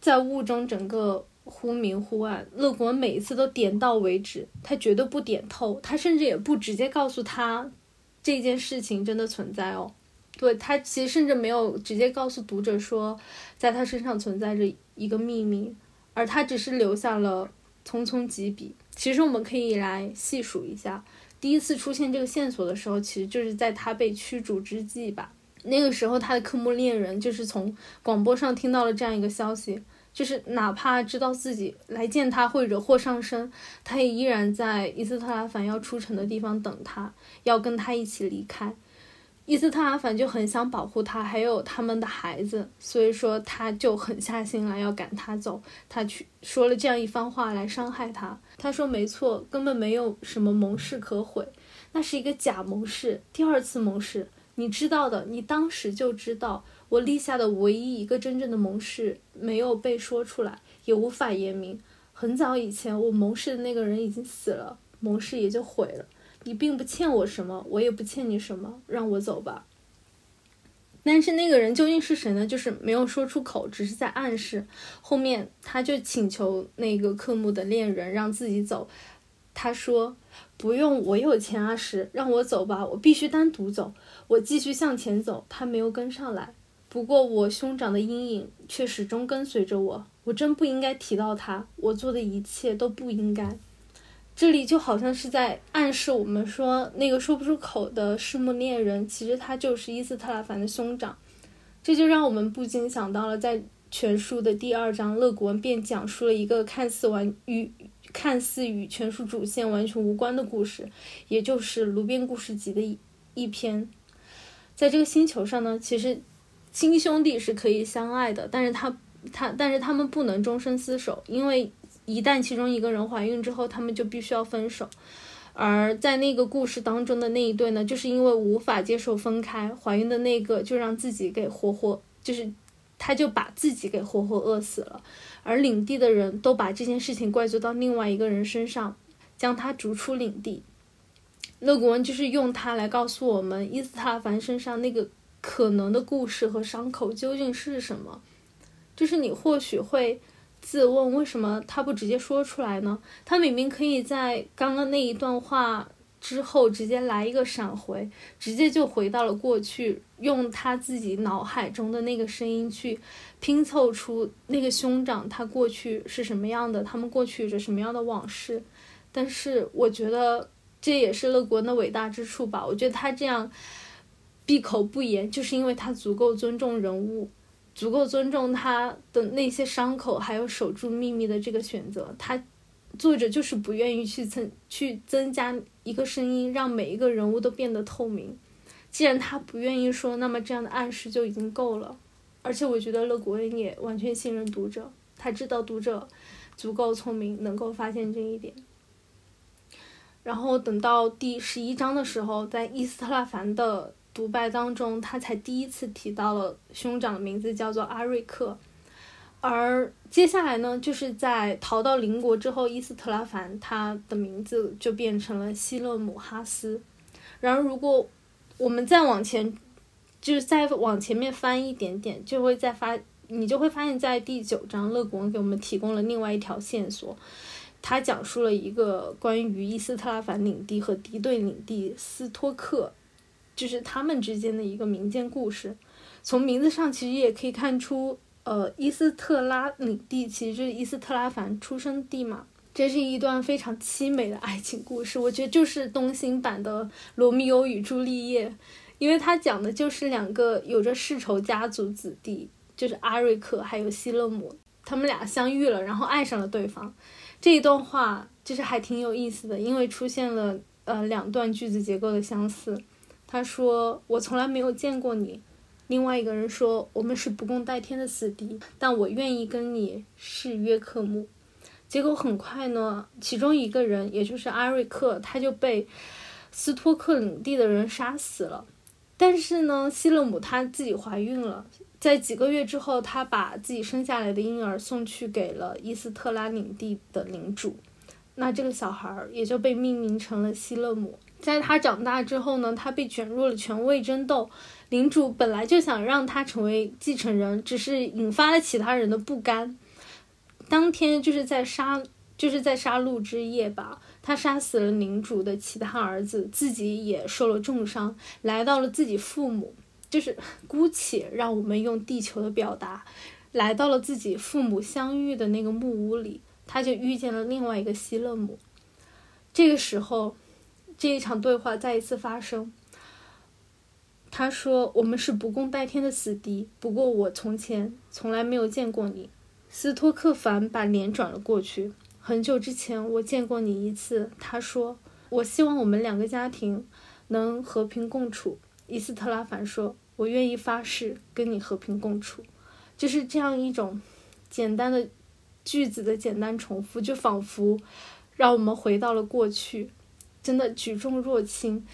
在雾中，整个忽明忽暗。乐国每一次都点到为止，他绝对不点透，他甚至也不直接告诉他这件事情真的存在哦。对他其实甚至没有直接告诉读者说，在他身上存在着一个秘密，而他只是留下了匆匆几笔。其实我们可以来细数一下，第一次出现这个线索的时候，其实就是在他被驱逐之际吧。那个时候，他的科目恋人就是从广播上听到了这样一个消息。就是哪怕知道自己来见他会惹祸上身，他也依然在伊斯特拉凡要出城的地方等他，要跟他一起离开。伊斯特拉凡就很想保护他，还有他们的孩子，所以说他就狠下心来要赶他走。他去说了这样一番话来伤害他。他说：“没错，根本没有什么盟誓可毁，那是一个假盟誓，第二次盟誓，你知道的，你当时就知道。”我立下的唯一一个真正的盟誓没有被说出来，也无法言明。很早以前，我盟誓的那个人已经死了，盟誓也就毁了。你并不欠我什么，我也不欠你什么，让我走吧。但是那个人究竟是谁呢？就是没有说出口，只是在暗示。后面他就请求那个科目的恋人让自己走。他说：“不用，我有钱啊，时让我走吧，我必须单独走。”我继续向前走，他没有跟上来。不过，我兄长的阴影却始终跟随着我。我真不应该提到他，我做的一切都不应该。这里就好像是在暗示我们说，那个说不出口的拭目恋人，其实他就是伊斯特拉凡的兄长。这就让我们不禁想到了，在全书的第二章，勒古恩便讲述了一个看似完与看似与全书主线完全无关的故事，也就是《炉边故事集》的一一篇。在这个星球上呢，其实。亲兄弟是可以相爱的，但是他他但是他们不能终身厮守，因为一旦其中一个人怀孕之后，他们就必须要分手。而在那个故事当中的那一对呢，就是因为无法接受分开，怀孕的那个就让自己给活活，就是他就把自己给活活饿死了。而领地的人都把这件事情怪罪到另外一个人身上，将他逐出领地。勒古恩就是用他来告诉我们伊斯塔凡身上那个。可能的故事和伤口究竟是什么？就是你或许会自问，为什么他不直接说出来呢？他明明可以在刚刚那一段话之后直接来一个闪回，直接就回到了过去，用他自己脑海中的那个声音去拼凑出那个兄长他过去是什么样的，他们过去有着什么样的往事。但是我觉得这也是乐国的伟大之处吧。我觉得他这样。闭口不言，就是因为他足够尊重人物，足够尊重他的那些伤口，还有守住秘密的这个选择。他作者就是不愿意去增去增加一个声音，让每一个人物都变得透明。既然他不愿意说，那么这样的暗示就已经够了。而且我觉得勒古恩也完全信任读者，他知道读者足够聪明，能够发现这一点。然后等到第十一章的时候，在伊斯特拉凡的独白当中，他才第一次提到了兄长的名字叫做阿瑞克。而接下来呢，就是在逃到邻国之后，伊斯特拉凡他的名字就变成了希勒姆哈斯。然而，如果我们再往前，就是再往前面翻一点点，就会再发，你就会发现，在第九章，勒古恩给我们提供了另外一条线索，他讲述了一个关于伊斯特拉凡领地和敌对领地斯托克，就是他们之间的一个民间故事。从名字上，其实也可以看出。呃，伊斯特拉领地其实就是伊斯特拉凡出生地嘛，这是一段非常凄美的爱情故事。我觉得就是东星版的《罗密欧与朱丽叶》，因为它讲的就是两个有着世仇家族子弟，就是阿瑞克还有希勒姆，他们俩相遇了，然后爱上了对方。这一段话就是还挺有意思的，因为出现了呃两段句子结构的相似。他说：“我从来没有见过你。”另外一个人说：“我们是不共戴天的死敌，但我愿意跟你誓约克木。”结果很快呢，其中一个人，也就是阿瑞克，他就被斯托克领地的人杀死了。但是呢，希勒姆她自己怀孕了，在几个月之后，她把自己生下来的婴儿送去给了伊斯特拉领地的领主，那这个小孩也就被命名成了希勒姆。在他长大之后呢，他被卷入了权位争斗。领主本来就想让他成为继承人，只是引发了其他人的不甘。当天就是在杀，就是在杀戮之夜吧，他杀死了领主的其他儿子，自己也受了重伤，来到了自己父母，就是姑且让我们用地球的表达，来到了自己父母相遇的那个木屋里，他就遇见了另外一个希勒姆。这个时候，这一场对话再一次发生。他说：“我们是不共戴天的死敌。不过我从前从来没有见过你。”斯托克凡把脸转了过去。很久之前我见过你一次。他说：“我希望我们两个家庭能和平共处。”伊斯特拉凡说：“我愿意发誓跟你和平共处。”就是这样一种简单的句子的简单重复，就仿佛让我们回到了过去，真的举重若轻。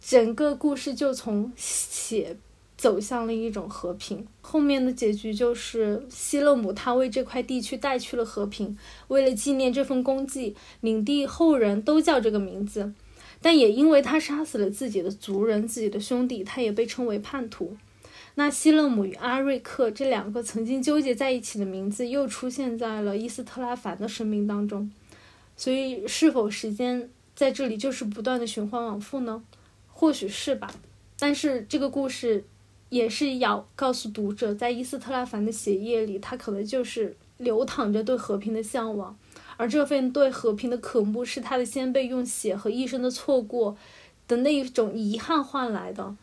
整个故事就从血走向了一种和平。后面的结局就是希勒姆他为这块地区带去了和平。为了纪念这份功绩，领地后人都叫这个名字。但也因为他杀死了自己的族人、自己的兄弟，他也被称为叛徒。那希勒姆与阿瑞克这两个曾经纠结在一起的名字，又出现在了伊斯特拉凡的生命当中。所以，是否时间在这里就是不断的循环往复呢？或许是吧，但是这个故事也是要告诉读者，在伊斯特拉凡的血液里，他可能就是流淌着对和平的向往，而这份对和平的渴慕，是他的先辈用血和一生的错过的那一种遗憾换来的。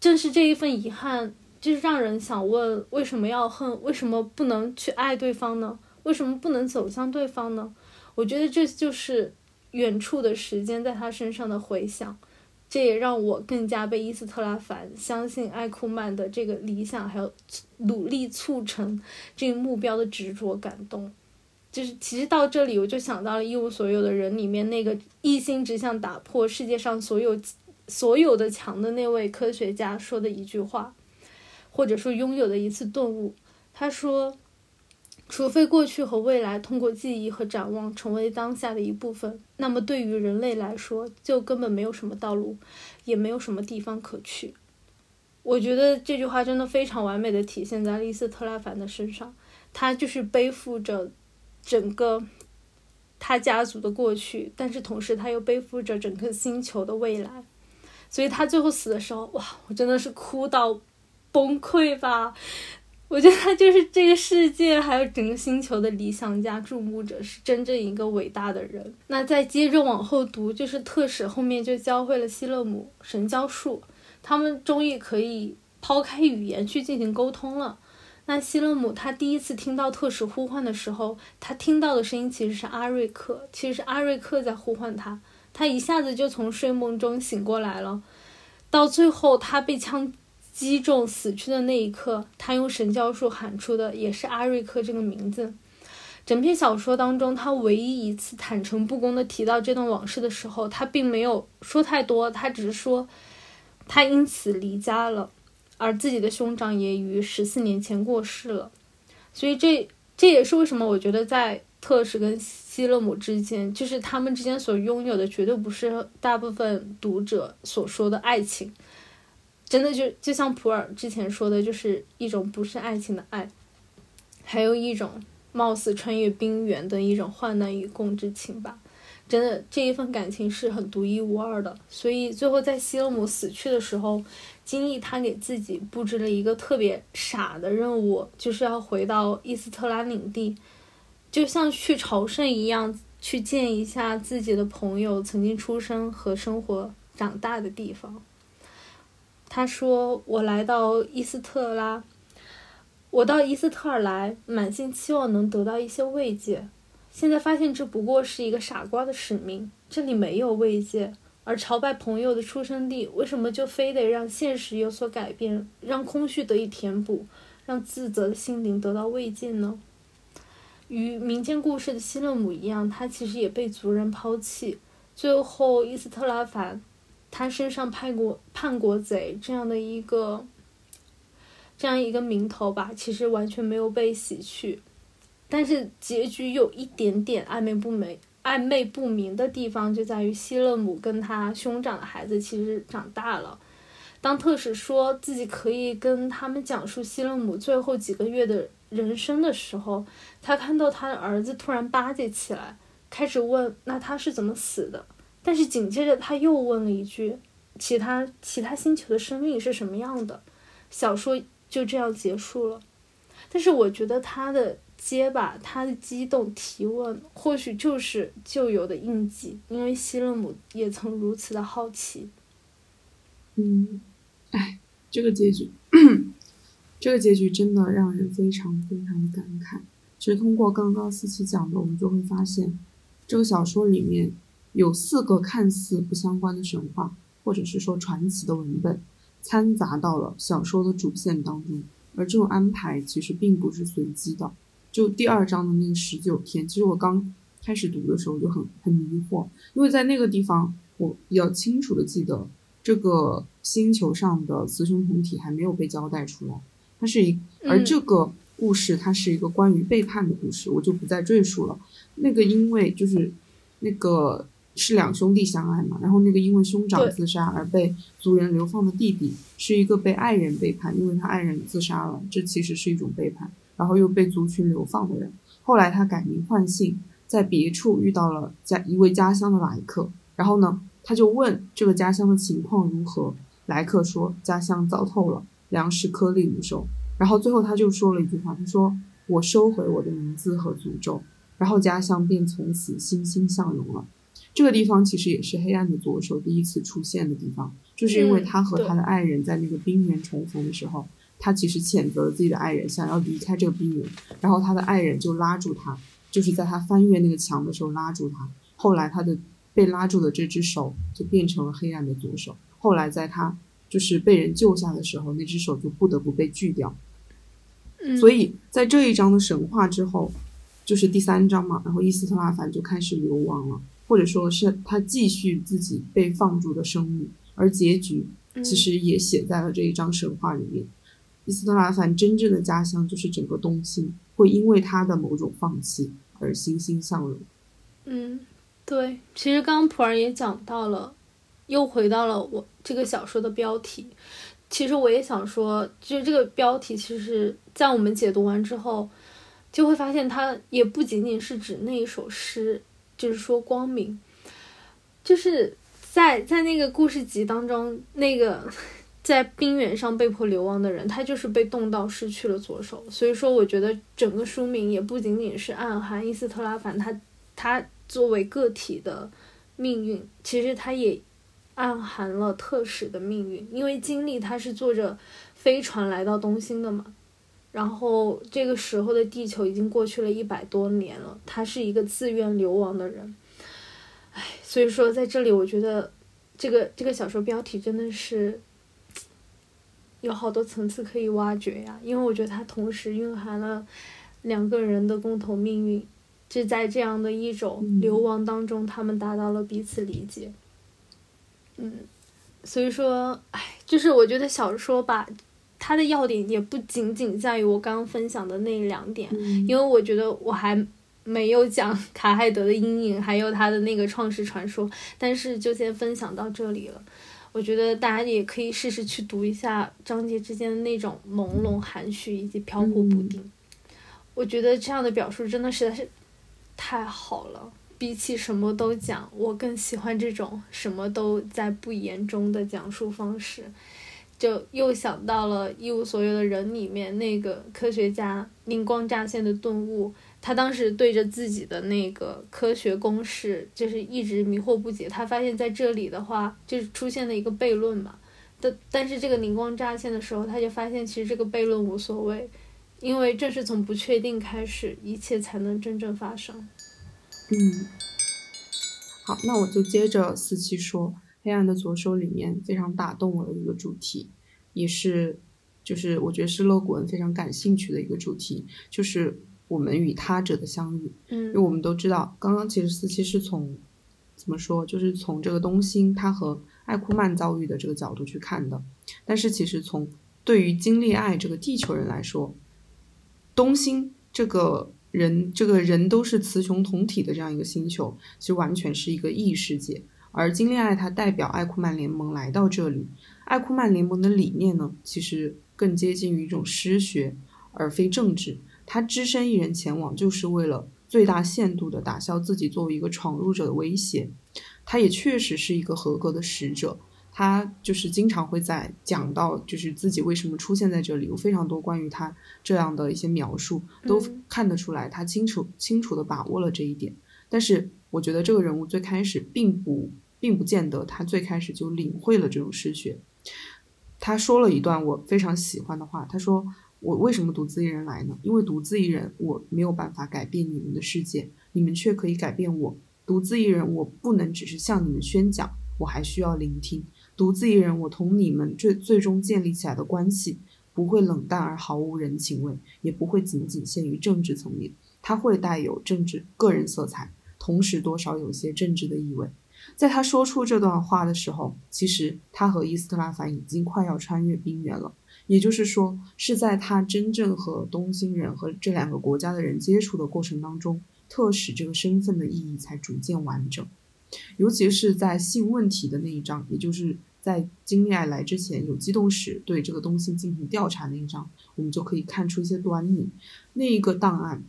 正是这一份遗憾，就是让人想问：为什么要恨？为什么不能去爱对方呢？为什么不能走向对方呢？我觉得这就是远处的时间在他身上的回响。这也让我更加被伊斯特拉凡相信艾库曼的这个理想，还有努力促成这个目标的执着感动。就是其实到这里，我就想到了《一无所有的人》里面那个一心只想打破世界上所有所有的墙的那位科学家说的一句话，或者说拥有的一次顿悟。他说。除非过去和未来通过记忆和展望成为当下的一部分，那么对于人类来说，就根本没有什么道路，也没有什么地方可去。我觉得这句话真的非常完美的体现在丽斯特拉凡的身上，他就是背负着整个他家族的过去，但是同时他又背负着整个星球的未来，所以他最后死的时候，哇，我真的是哭到崩溃吧。我觉得他就是这个世界，还有整个星球的理想家、注目者，是真正一个伟大的人。那再接着往后读，就是特使后面就教会了希勒姆神教术，他们终于可以抛开语言去进行沟通了。那希勒姆他第一次听到特使呼唤的时候，他听到的声音其实是阿瑞克，其实是阿瑞克在呼唤他，他一下子就从睡梦中醒过来了。到最后，他被枪。击中死去的那一刻，他用神教术喊出的也是阿瑞克这个名字。整篇小说当中，他唯一一次坦诚不公的提到这段往事的时候，他并没有说太多，他只是说他因此离家了，而自己的兄长也于十四年前过世了。所以这这也是为什么我觉得在特使跟希勒姆之间，就是他们之间所拥有的，绝对不是大部分读者所说的爱情。真的就就像普尔之前说的，就是一种不是爱情的爱，还有一种。貌似穿越冰原的一种患难与共之情吧，真的这一份感情是很独一无二的。所以最后在希勒姆死去的时候，金毅他给自己布置了一个特别傻的任务，就是要回到伊斯特拉领地，就像去朝圣一样，去见一下自己的朋友曾经出生和生活长大的地方。他说：“我来到伊斯特拉。”我到伊斯特尔来，满心期望能得到一些慰藉，现在发现这不过是一个傻瓜的使命。这里没有慰藉，而朝拜朋友的出生地，为什么就非得让现实有所改变，让空虚得以填补，让自责的心灵得到慰藉呢？与民间故事的希勒姆一样，他其实也被族人抛弃。最后，伊斯特拉凡，他身上叛国叛国贼这样的一个。这样一个名头吧，其实完全没有被洗去，但是结局有一点点暧昧不明、暧昧不明的地方，就在于希勒姆跟他兄长的孩子其实长大了。当特使说自己可以跟他们讲述希勒姆最后几个月的人生的时候，他看到他的儿子突然巴结起来，开始问那他是怎么死的，但是紧接着他又问了一句：其他其他星球的生命是什么样的？小说。就这样结束了，但是我觉得他的结巴，他的激动提问，或许就是旧有的印记，因为希勒姆也曾如此的好奇。嗯，哎，这个结局，这个结局真的让人非常非常的感慨。其实通过刚刚思琪讲的，我们就会发现，这个小说里面有四个看似不相关的神话，或者是说传奇的文本。掺杂到了小说的主线当中，而这种安排其实并不是随机的。就第二章的那个十九天，其实我刚开始读的时候就很很迷惑，因为在那个地方我比较清楚的记得，这个星球上的雌雄同体还没有被交代出来，它是一，而这个故事它是一个关于背叛的故事，我就不再赘述了。那个因为就是那个。是两兄弟相爱嘛，然后那个因为兄长自杀而被族人流放的弟弟，是一个被爱人背叛，因为他爱人自杀了，这其实是一种背叛，然后又被族群流放的人。后来他改名换姓，在别处遇到了家一位家乡的来客，然后呢，他就问这个家乡的情况如何，来客说家乡糟透了，粮食颗粒无收，然后最后他就说了一句话，他说我收回我的名字和诅咒，然后家乡便从此欣欣向荣了。这个地方其实也是黑暗的左手第一次出现的地方，就是因为他和他的爱人在那个冰原重逢的时候，他其实谴责了自己的爱人，想要离开这个冰原，然后他的爱人就拉住他，就是在他翻越那个墙的时候拉住他，后来他的被拉住的这只手就变成了黑暗的左手，后来在他就是被人救下的时候，那只手就不得不被锯掉，所以在这一章的神话之后，就是第三章嘛，然后伊斯特拉凡就开始流亡了。或者说是他继续自己被放逐的生命，而结局其实也写在了这一章神话里面。伊斯特拉凡真正的家乡就是整个东星，会因为他的某种放弃而欣欣向荣。嗯，对，其实刚刚普尔也讲到了，又回到了我这个小说的标题。其实我也想说，就是这个标题，其实在我们解读完之后，就会发现它也不仅仅是指那一首诗。就是说，光明，就是在在那个故事集当中，那个在冰原上被迫流亡的人，他就是被冻到失去了左手。所以说，我觉得整个书名也不仅仅是暗含伊斯特拉凡他他作为个体的命运，其实他也暗含了特使的命运，因为经历他是坐着飞船来到东星的嘛。然后这个时候的地球已经过去了一百多年了，他是一个自愿流亡的人，唉，所以说在这里，我觉得这个这个小说标题真的是有好多层次可以挖掘呀，因为我觉得它同时蕴含了两个人的共同命运，就在这样的一种流亡当中，他们达到了彼此理解。嗯，所以说，哎，就是我觉得小说吧，它的要点也不仅仅在于我刚刚分享的那两点，因为我觉得我还没有讲 卡海德的阴影，还有他的那个创世传说，但是就先分享到这里了。我觉得大家也可以试试去读一下章节之间的那种朦胧含蓄以及飘忽不定。我觉得这样的表述真的实在是太好了。比起什么都讲，我更喜欢这种什么都在不言中的讲述方式。就又想到了《一无所有的人》里面那个科学家灵光乍现的顿悟，他当时对着自己的那个科学公式，就是一直迷惑不解。他发现在这里的话，就是出现了一个悖论嘛。但但是这个灵光乍现的时候，他就发现其实这个悖论无所谓，因为正是从不确定开始，一切才能真正发生。嗯，好，那我就接着四七说，《黑暗的左手》里面非常打动我的一个主题，也是，就是我觉得是勒古恩非常感兴趣的一个主题，就是我们与他者的相遇。嗯，因为我们都知道，刚刚其实四七是从怎么说，就是从这个东兴他和艾库曼遭遇的这个角度去看的，但是其实从对于经历爱这个地球人来说，东兴这个。人这个人都是雌雄同体的这样一个星球，其实完全是一个异世界。而金恋爱它代表艾库曼联盟来到这里，艾库曼联盟的理念呢，其实更接近于一种诗学而非政治。他只身一人前往，就是为了最大限度地打消自己作为一个闯入者的威胁。他也确实是一个合格的使者。他就是经常会在讲到，就是自己为什么出现在这里，有非常多关于他这样的一些描述，都看得出来，他清楚清楚地把握了这一点。但是我觉得这个人物最开始并不并不见得他最开始就领会了这种失学。他说了一段我非常喜欢的话，他说：“我为什么独自一人来呢？因为独自一人我没有办法改变你们的世界，你们却可以改变我。独自一人我不能只是向你们宣讲，我还需要聆听。”独自一人，我同你们最最终建立起来的关系不会冷淡而毫无人情味，也不会仅仅限于政治层面，它会带有政治个人色彩，同时多少有些政治的意味。在他说出这段话的时候，其实他和伊斯特拉凡已经快要穿越冰原了，也就是说，是在他真正和东京人和这两个国家的人接触的过程当中，特使这个身份的意义才逐渐完整。尤其是在性问题的那一章，也就是在金利爱来之前，有机动史对这个东西进行调查那一章，我们就可以看出一些端倪。那一个档案，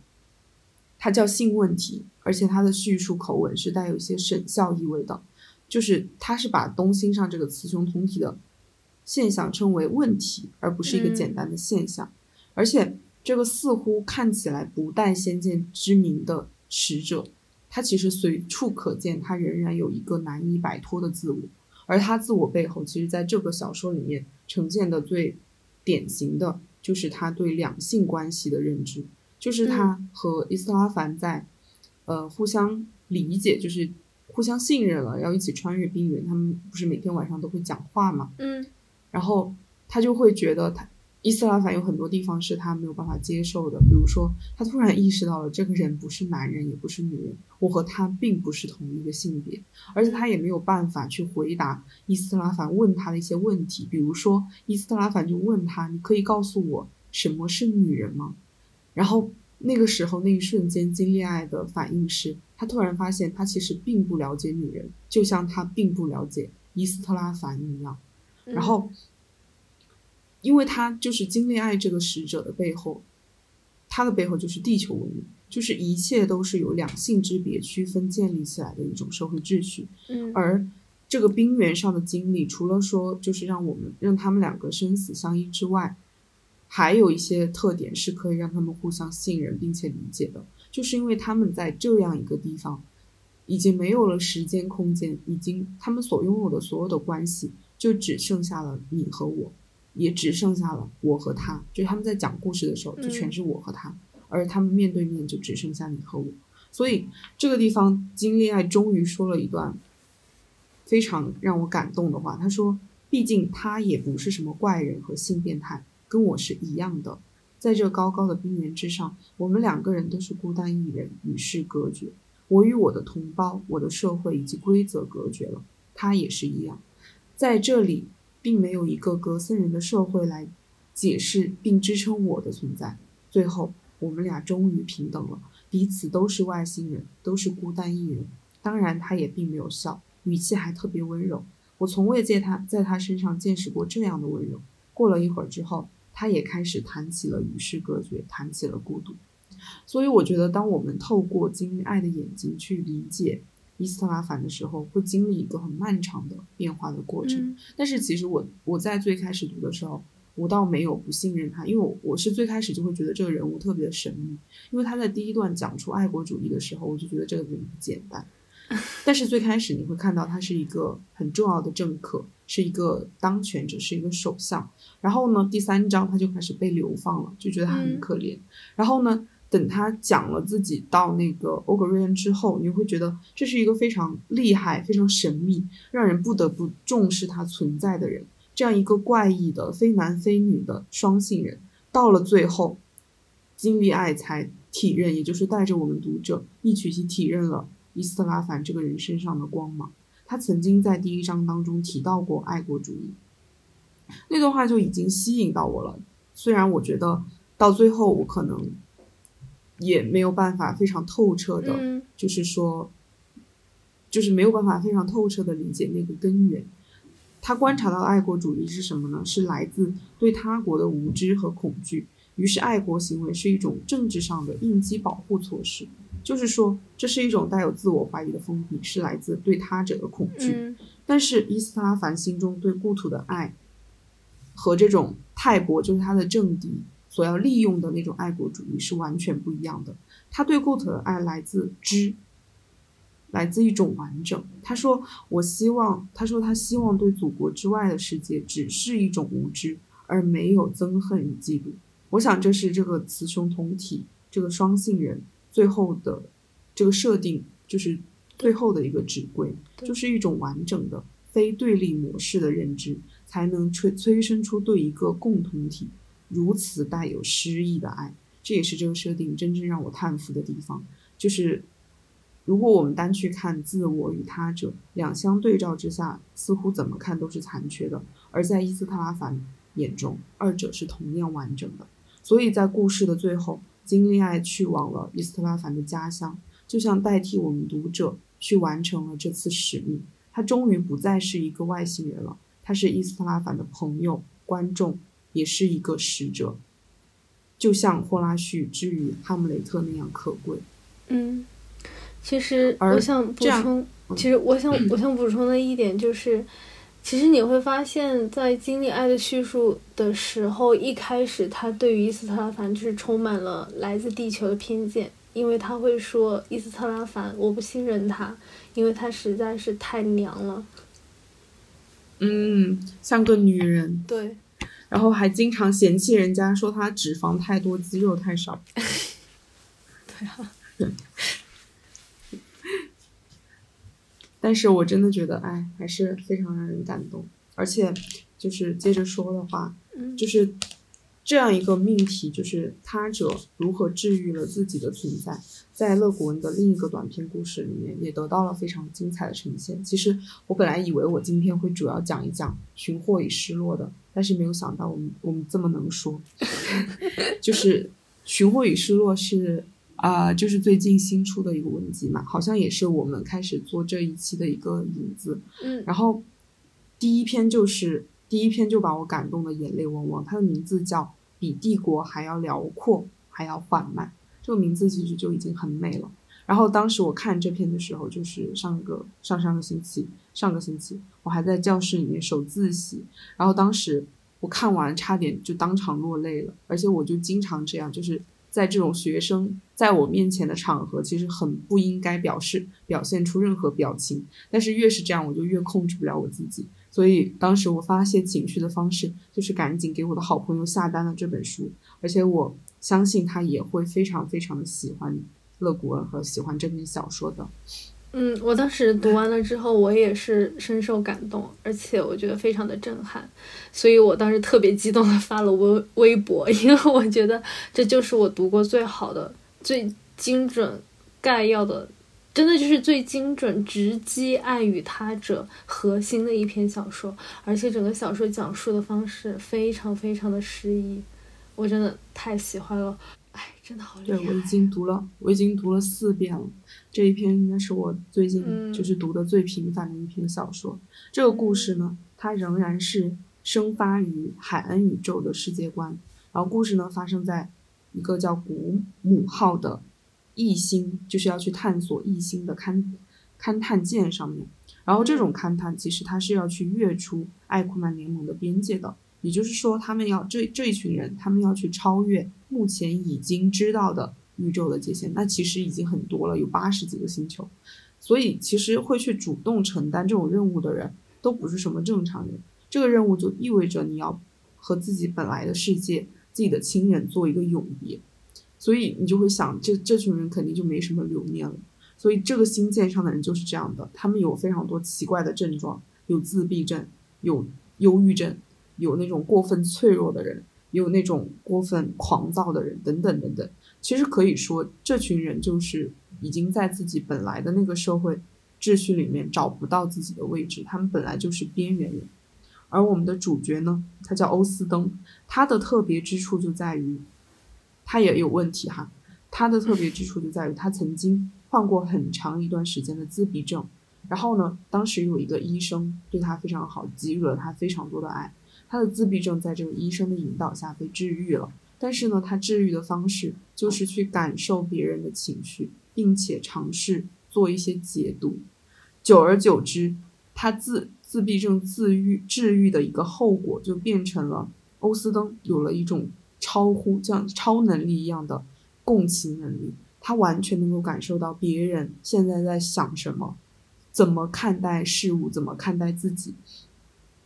它叫性问题，而且它的叙述口吻是带有一些审笑意味的，就是它是把东兴上这个雌雄同体的现象称为问题，而不是一个简单的现象。而且这个似乎看起来不带先见之明的使者。他其实随处可见，他仍然有一个难以摆脱的自我，而他自我背后，其实在这个小说里面呈现的最典型的就是他对两性关系的认知，就是他和伊斯特拉凡在，呃，互相理解，就是互相信任了，要一起穿越冰原，他们不是每天晚上都会讲话嘛，嗯，然后他就会觉得他。伊斯拉凡有很多地方是他没有办法接受的，比如说，他突然意识到了这个人不是男人，也不是女人，我和他并不是同一个性别，而且他也没有办法去回答伊斯拉凡问他的一些问题，比如说，伊斯拉凡就问他：“你可以告诉我什么是女人吗？”然后那个时候那一瞬间，金恋爱的反应是他突然发现他其实并不了解女人，就像他并不了解伊斯特拉凡一样，然后。因为他就是金恋爱这个使者的背后，他的背后就是地球文明，就是一切都是由两性之别区分建立起来的一种社会秩序。嗯，而这个冰原上的经历，除了说就是让我们让他们两个生死相依之外，还有一些特点是可以让他们互相信任并且理解的，就是因为他们在这样一个地方，已经没有了时间空间，已经他们所拥有的所有的关系就只剩下了你和我。也只剩下了我和他，就他们在讲故事的时候，就全是我和他，而他们面对面就只剩下你和我。所以这个地方，金恋爱终于说了一段非常让我感动的话。他说：“毕竟他也不是什么怪人和性变态，跟我是一样的，在这高高的冰原之上，我们两个人都是孤单一人，与世隔绝。我与我的同胞、我的社会以及规则隔绝了，他也是一样。在这里，并没有一个格森人的社会来解释并支撑我的存在。最后，我们俩终于平等了，彼此都是外星人，都是孤单一人。当然，他也并没有笑，语气还特别温柔。我从未见他在他身上见识过这样的温柔。过了一会儿之后，他也开始谈起了与世隔绝，谈起了孤独。所以，我觉得，当我们透过经历爱的眼睛去理解伊斯特拉凡的时候，会经历一个很漫长的变化的过程。嗯但是，其实我我在最开始读的时候，我倒没有不信任他，因为我我是最开始就会觉得这个人物特别的神秘，因为他在第一段讲出爱国主义的时候，我就觉得这个人不简单。但是最开始你会看到他是一个很重要的政客，是一个当权者，是一个首相。然后呢，第三章他就开始被流放了，就觉得他很嗯可怜。然后呢，等他讲了自己到那个欧格瑞恩之后，你会觉得这是一个非常厉害、非常神秘，让人不得不重视他存在的人。这样一个怪异的非男非女的双性人，到了最后，金利爱才体认，也就是带着我们读者一起去体认了伊斯特拉凡这个人身上的光芒。他曾经在第一章当中提到过爱国主义，那段话就已经吸引到我了。虽然我觉得到最后我可能也没有办法非常透彻的，嗯就是说，就是没有办法非常透彻的理解那个根源。他观察到的爱国主义是什么呢？是来自对他国的无知和恐惧。于是，爱国行为是一种政治上的应激保护措施，就是说，这是一种带有自我怀疑的封闭，是来自对他者的恐惧。嗯但是伊斯特拉凡心中对故土的爱，和这种泰国就是他的政敌所要利用的那种爱国主义是完全不一样的。他对故土的爱来自知，来自一种完整。他说：“我希望，他说他希望对祖国之外的世界只是一种无知，而没有憎恨与嫉妒。”我想这是这个雌雄同体这个双性人最后的这个设定，就是最后的一个指归，就是一种完整的非对立模式的认知，才能催催生出对一个共同体如此带有诗意的爱。这也是这个设定真正让我叹服的地方，就是如果我们单去看自我与他者两相对照之下，似乎怎么看都是残缺的；而在伊斯特拉凡眼中，二者是同样完整的。所以在故事的最后，金利爱去往了伊斯特拉凡的家乡，就像代替我们读者去完成了这次使命。他终于不再是一个外星人了，他是伊斯特拉凡的朋友、观众，也是一个使者，就像霍拉旭之于哈姆雷特那样可贵。嗯，其实我想补充，嗯其实我想我想补充的一点就是，其实你会发现在经历爱的叙述的时候，一开始他对于伊斯特拉凡就是充满了来自地球的偏见，因为他会说伊斯特拉凡我不信任他，因为他实在是太娘了。嗯，像个女人，对，然后还经常嫌弃人家说他脂肪太多，肌肉太少。对啊，但是我真的觉得，哎，还是非常让人感动。而且，就是接着说的话，嗯，就是这样一个命题，就是他者如何治愈了自己的存在，在乐古恩的另一个短篇故事里面也得到了非常精彩的呈现。其实我本来以为我今天会主要讲一讲寻获与失落的，但是没有想到我们我们这么能说，就是寻获与失落是。啊、就是最近新出的一个文集嘛，好像也是我们开始做这一期的一个引子。嗯然后第一篇就是第一篇就把我感动的眼泪汪汪，它的名字叫《比帝国还要辽阔，还要缓慢》，这个名字其实就已经很美了。然后当时我看这篇的时候，就是上个上上个星期，上个星期我还在教室里面守自习，然后当时我看完差点就当场落泪了，而且我就经常这样，就是在这种学生在我面前的场合，其实很不应该表示表现出任何表情，但是越是这样，我就越控制不了我自己。所以当时我发泄情绪的方式就是赶紧给我的好朋友下单了这本书，而且我相信他也会非常非常的喜欢勒古恩和喜欢这篇小说的。嗯，我当时读完了之后，我也是深受感动，而且我觉得非常的震撼，所以我当时特别激动的发了微微博，因为我觉得这就是我读过最好的、最精准概要的，真的就是最精准直击爱与他者核心的一篇小说，而且整个小说讲述的方式非常非常的诗意，我真的太喜欢了。哎，真的好厉害！对我已经读了，我已经读了四遍了。这一篇应该是我最近就是读的最频繁的一篇小说。这个故事呢，它仍然是生发于海恩宇宙的世界观。然后故事呢，发生在一个叫古姆号的异星，就是要去探索异星的勘勘探舰上面。然后这种勘探其实它是要去越出艾库曼联盟的边界的。也就是说，他们要这这一群人，他们要去超越目前已经知道的宇宙的界限，那其实已经很多了，有八十几个星球。所以，其实会去主动承担这种任务的人，都不是什么正常人。这个任务就意味着你要和自己本来的世界、自己的亲人做一个永别。所以，你就会想，这这群人肯定就没什么留念了。所以，这个星舰上的人就是这样的，他们有非常多奇怪的症状，有自闭症，有忧郁症。有那种过分脆弱的人，有那种过分狂躁的人，等等等等。其实可以说，这群人就是已经在自己本来的那个社会秩序里面找不到自己的位置，他们本来就是边缘人。而我们的主角呢，他叫欧斯登，他的特别之处就在于，他也有问题哈。他的特别之处就在于，他曾经患过很长一段时间的自闭症。然后呢，当时有一个医生对他非常好，给予了他非常多的爱。他的自闭症在这个医生的引导下被治愈了，但是呢，他治愈的方式就是去感受别人的情绪，并且尝试做一些解读。久而久之，他自自闭症自愈治愈的一个后果，就变成了欧斯登有了一种超乎像超能力一样的共情能力，他完全能够感受到别人现在在想什么，怎么看待事物，怎么看待自己。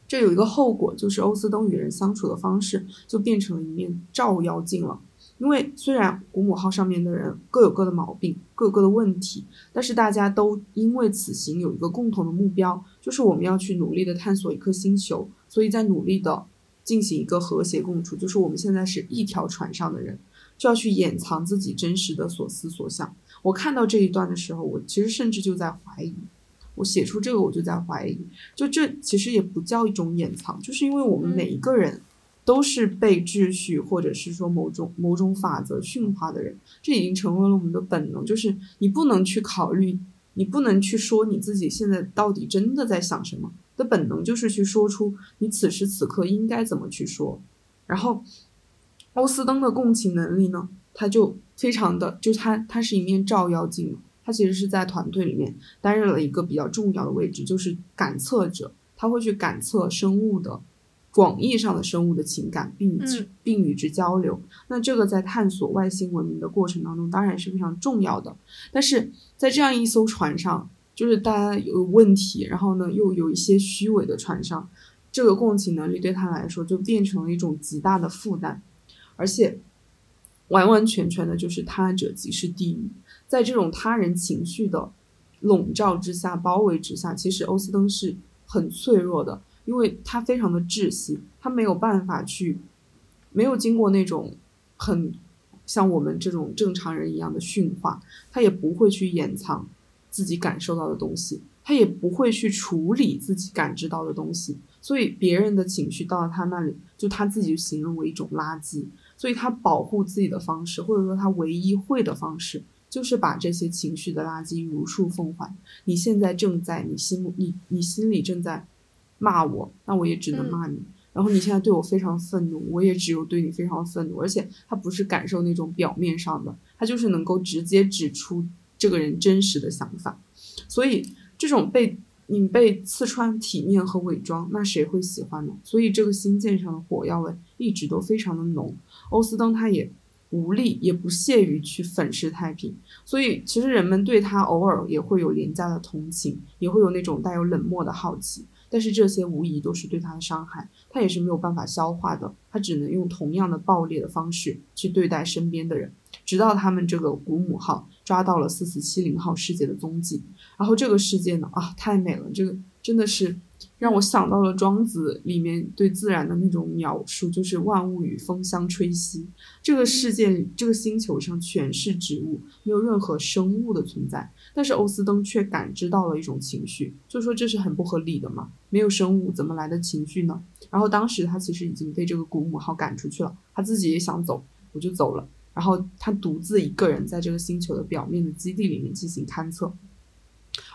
这有一个后果，就是欧斯登与人相处的方式就变成了一面照妖镜了。因为虽然古姆号上面的人各有各的毛病，各有各的问题，但是大家都因为此行有一个共同的目标，就是我们要去努力的探索一颗星球，所以在努力的进行一个和谐共处。就是我们现在是一条船上的人，就要去掩藏自己真实的所思所想。我看到这一段的时候，我其实甚至就在怀疑。我写出这个，我就在怀疑，就这其实也不叫一种掩藏，就是因为我们每一个人都是被秩序或者是说某种某种法则驯化的人，这已经成为了我们的本能，就是你不能去考虑，你不能去说你自己现在到底真的在想什么的本能，就是去说出你此时此刻应该怎么去说。然后，欧斯登的共情能力呢，他就非常的，就他他是一面照妖镜。他其实是在团队里面担任了一个比较重要的位置，就是感测者。他会去感测生物的广义上的生物的情感，并与之并与之交流。那这个在探索外星文明的过程当中，当然是非常重要的。但是在这样一艘船上，就是大家有问题，然后呢又有一些虚伪的船上，这个共情能力对他来说就变成了一种极大的负担，而且完完全全的就是他者即是地狱。在这种他人情绪的笼罩之下、包围之下，其实欧斯登是很脆弱的，因为他非常的窒息，他没有办法去，没有经过那种很像我们这种正常人一样的驯化，他也不会去掩藏自己感受到的东西，他也不会去处理自己感知到的东西，所以别人的情绪到了他那里，就他自己形容为一种垃圾，所以他保护自己的方式，或者说他唯一会的方式。就是把这些情绪的垃圾如数奉还。你现在正在你心目你你心里正在骂我，那我也只能骂你。然后你现在对我非常愤怒，我也只有对你非常愤怒。而且他不是感受那种表面上的，他就是能够直接指出这个人真实的想法。所以这种被你被刺穿体面和伪装，那谁会喜欢呢？所以这个星舰上的火药味一直都非常的浓。欧斯登他也。无力也不屑于去粉饰太平，所以其实人们对他偶尔也会有廉价的同情，也会有那种带有冷漠的好奇，但是这些无疑都是对他的伤害，他也是没有办法消化的，他只能用同样的暴烈的方式去对待身边的人，直到他们这个古母号抓到了四四七零号世界的踪迹。然后这个世界呢，啊，太美了，这个真的是。让我想到了庄子里面对自然的那种描述，就是万物与风相吹息。这个世界，这个星球上全是植物，没有任何生物的存在。但是欧斯登却感知到了一种情绪，就说这是很不合理的嘛，没有生物怎么来的情绪呢？然后当时他其实已经被这个古姆号赶出去了，他自己也想走，我就走了。然后他独自一个人在这个星球的表面的基地里面进行勘测。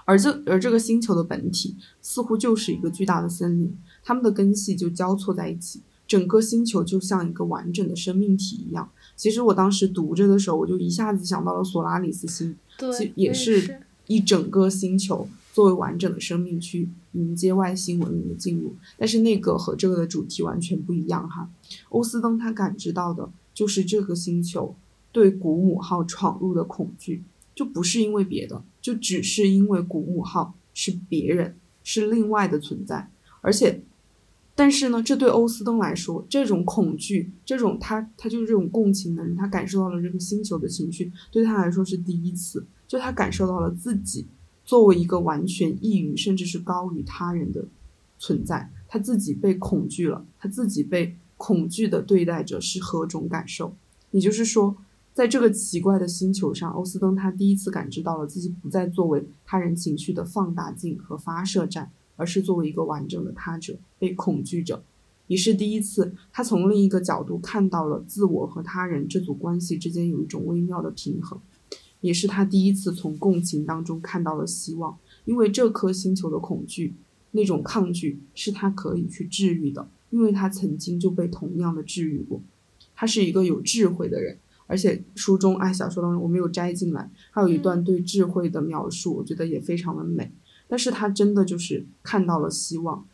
而这而这个星球的本体似乎就是一个巨大的森林，它们的根系就交错在一起，整个星球就像一个完整的生命体一样。其实我当时读着的时候，我就一下子想到了索拉里斯星，对，也是一整个星球作为完整的生命去迎接外星文明的进入。但是那个和这个的主题完全不一样哈。欧斯登他感知到的就是这个星球对古姆号闯入的恐惧。就不是因为别的，就只是因为古姆号是别人，是另外的存在。而且，但是呢，这对欧斯登来说，这种恐惧，这种他他就是这种共情的人，他感受到了这个星球的情绪，对他来说是第一次，就他感受到了自己作为一个完全异于甚至是高于他人的存在，他自己被恐惧了，他自己被恐惧的对待者是何种感受？也就是说。在这个奇怪的星球上，欧斯登他第一次感知到了自己不再作为他人情绪的放大镜和发射站，而是作为一个完整的他者，被恐惧者。也是第一次，他从另一个角度看到了自我和他人这组关系之间有一种微妙的平衡。也是他第一次从共情当中看到了希望，因为这颗星球的恐惧，那种抗拒是他可以去治愈的，因为他曾经就被同样的治愈过。他是一个有智慧的人。而且书中哎，小说当中我没有摘进来，还有一段对智慧的描述，我觉得也非常的美。但是他真的就是看到了希望，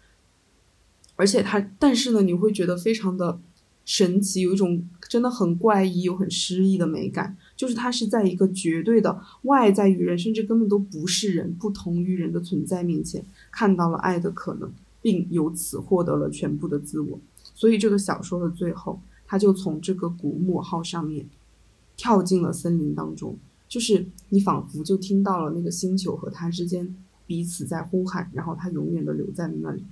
而且他，但是呢，你会觉得非常的神奇，有一种真的很怪异又很诗意的美感。就是他是在一个绝对的外在于人，甚至根本都不是人，不同于人的存在面前，看到了爱的可能，并由此获得了全部的自我。所以这个小说的最后，他就从这个古墓号上面。跳进了森林当中，就是你仿佛就听到了那个星球和他之间彼此在呼喊，然后他永远的留在了那里。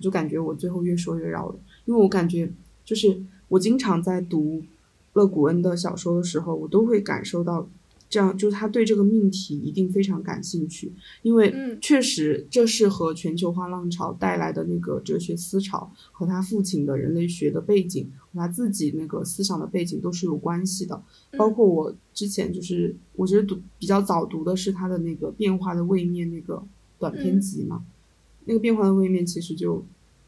就感觉我最后越说越绕了，因为我感觉就是我经常在读勒古恩的小说的时候，我都会感受到。这样就是他对这个命题一定非常感兴趣，因为确实这是和全球化浪潮带来的那个哲学思潮和他父亲的人类学的背景和他自己那个思想的背景都是有关系的。包括我之前就是我觉得读比较早读的是他的那个变化的位面那个短篇集嘛，那个变化的位面其实就，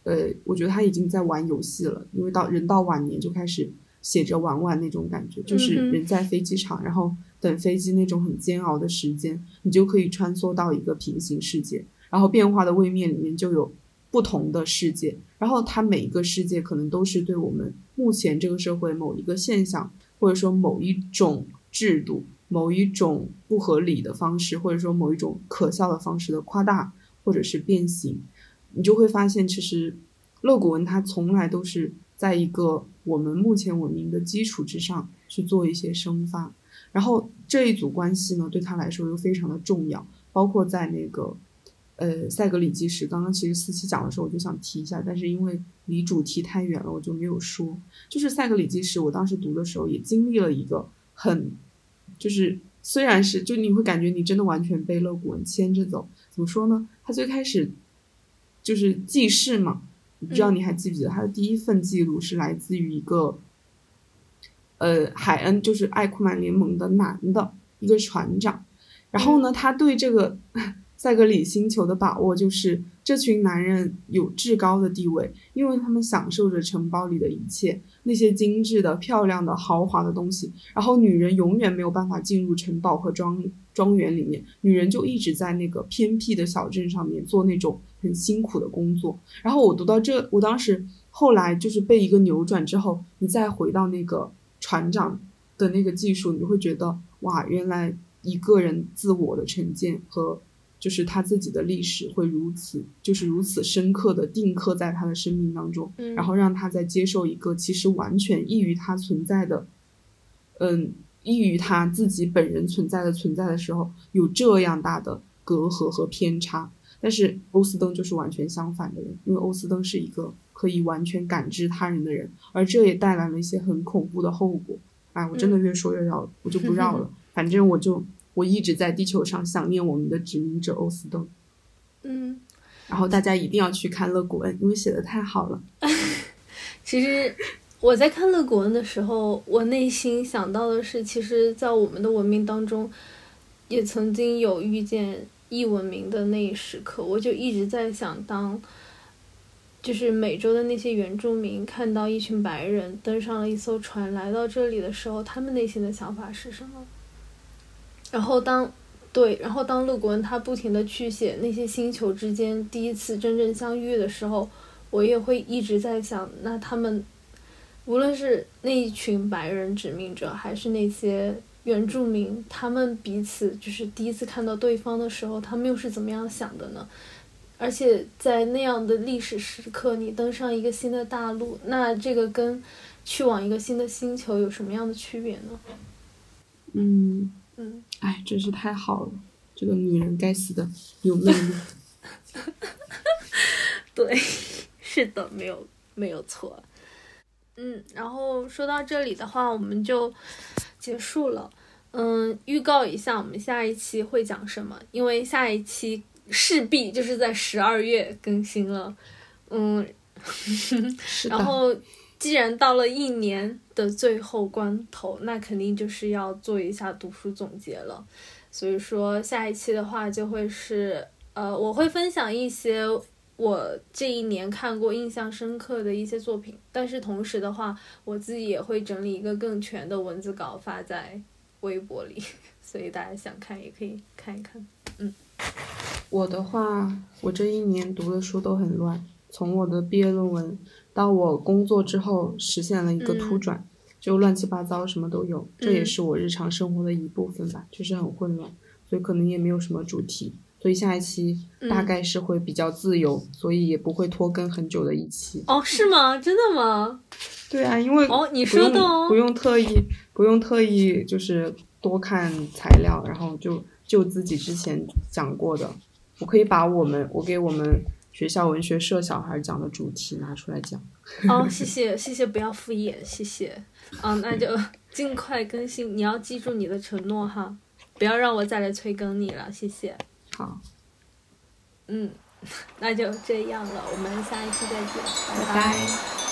呃，我觉得他已经在玩游戏了，因为到人到晚年就开始写着玩玩那种感觉，就是人在飞机场，然后。等飞机那种很煎熬的时间，你就可以穿梭到一个平行世界，然后变化的位面里面就有不同的世界，然后它每一个世界可能都是对我们目前这个社会某一个现象，或者说某一种制度、某一种不合理的方式，或者说某一种可笑的方式的夸大或者是变形，你就会发现，其实乐古文他从来都是在一个我们目前文明的基础之上去做一些生发。然后这一组关系呢，对他来说又非常的重要，包括在那个，呃，塞格里基史，刚刚其实四期讲的时候我就想提一下，但是因为离主题太远了，我就没有说。就是塞格里基史，我当时读的时候也经历了一个很，就是虽然是就你会感觉你真的完全被勒古文牵着走，怎么说呢？他最开始就是记事嘛，不知道你还记不记得他的第一份记录是来自于一个。呃，海恩就是艾库曼联盟的男的一个船长，然后呢，他对这个 塞格里星球的把握就是这群男人有至高的地位，因为他们享受着城堡里的一切，那些精致的、漂亮的、豪华的东西。然后女人永远没有办法进入城堡和庄庄园里面，女人就一直在那个偏僻的小镇上面做那种很辛苦的工作。然后我读到这，我当时后来就是被一个扭转之后，你再回到那个。船长的那个技术，你会觉得哇，原来一个人自我的成见和就是他自己的历史会如此，就是如此深刻的定刻在他的生命当中，然后让他在接受一个其实完全异于他存在的，嗯，异于他自己本人存在的存在的时候，有这样大的隔阂和偏差。但是欧斯登就是完全相反的人，因为欧斯登是一个可以完全感知他人的人，而这也带来了一些很恐怖的后果。哎，我真的越说越绕，我就不绕了。反正我就我一直在地球上想念我们的殖民者欧斯登。嗯，然后大家一定要去看乐古恩，因为写的太好了。其实我在看乐古恩的时候，我内心想到的是，其实，在我们的文明当中，也曾经有遇见异文明的那一时刻。我就一直在想，当就是美洲的那些原住民看到一群白人登上了一艘船来到这里的时候，他们内心的想法是什么？然后当对，然后当勒古恩他不停的去写那些星球之间第一次真正相遇的时候。我也会一直在想，那他们，无论是那一群白人殖民者，还是那些原住民，他们彼此就是第一次看到对方的时候，他们又是怎么样想的呢？而且在那样的历史时刻，你登上一个新的大陆，那这个跟去往一个新的星球有什么样的区别呢？嗯嗯，哎，真是太好了，这个女人该死的有魅力。对。是的，没有没有错，嗯，然后说到这里的话，我们就结束了。嗯，预告一下，我们下一期会讲什么？因为下一期势必就是在十二月更新了。嗯，然后既然到了一年的最后关头，那肯定就是要做一下读书总结了。所以说，下一期的话就会是，呃，我会分享一些。我这一年看过印象深刻的一些作品，但是同时的话，我自己也会整理一个更全的文字稿发在微博里，所以大家想看也可以看一看。嗯，我的话，我这一年读的书都很乱，从我的毕业论文到我工作之后实现了一个突转，就乱七八糟什么都有，这也是我日常生活的一部分吧，就是很混乱，所以可能也没有什么主题。所以下一期大概是会比较自由，所以也不会拖更很久的一期。哦，是吗？真的吗？对啊，因为哦，你说的哦，不用特意，不用特意，就是多看材料，然后就就自己之前讲过的，我可以把我们我给我们学校文学社小孩讲的主题拿出来讲。哦，谢谢谢谢，不要敷衍，谢谢。嗯，那就 尽快更新，你要记住你的承诺哈，不要让我再来催更你了，谢谢。好，嗯，那就这样了，我们下一期再见，拜拜。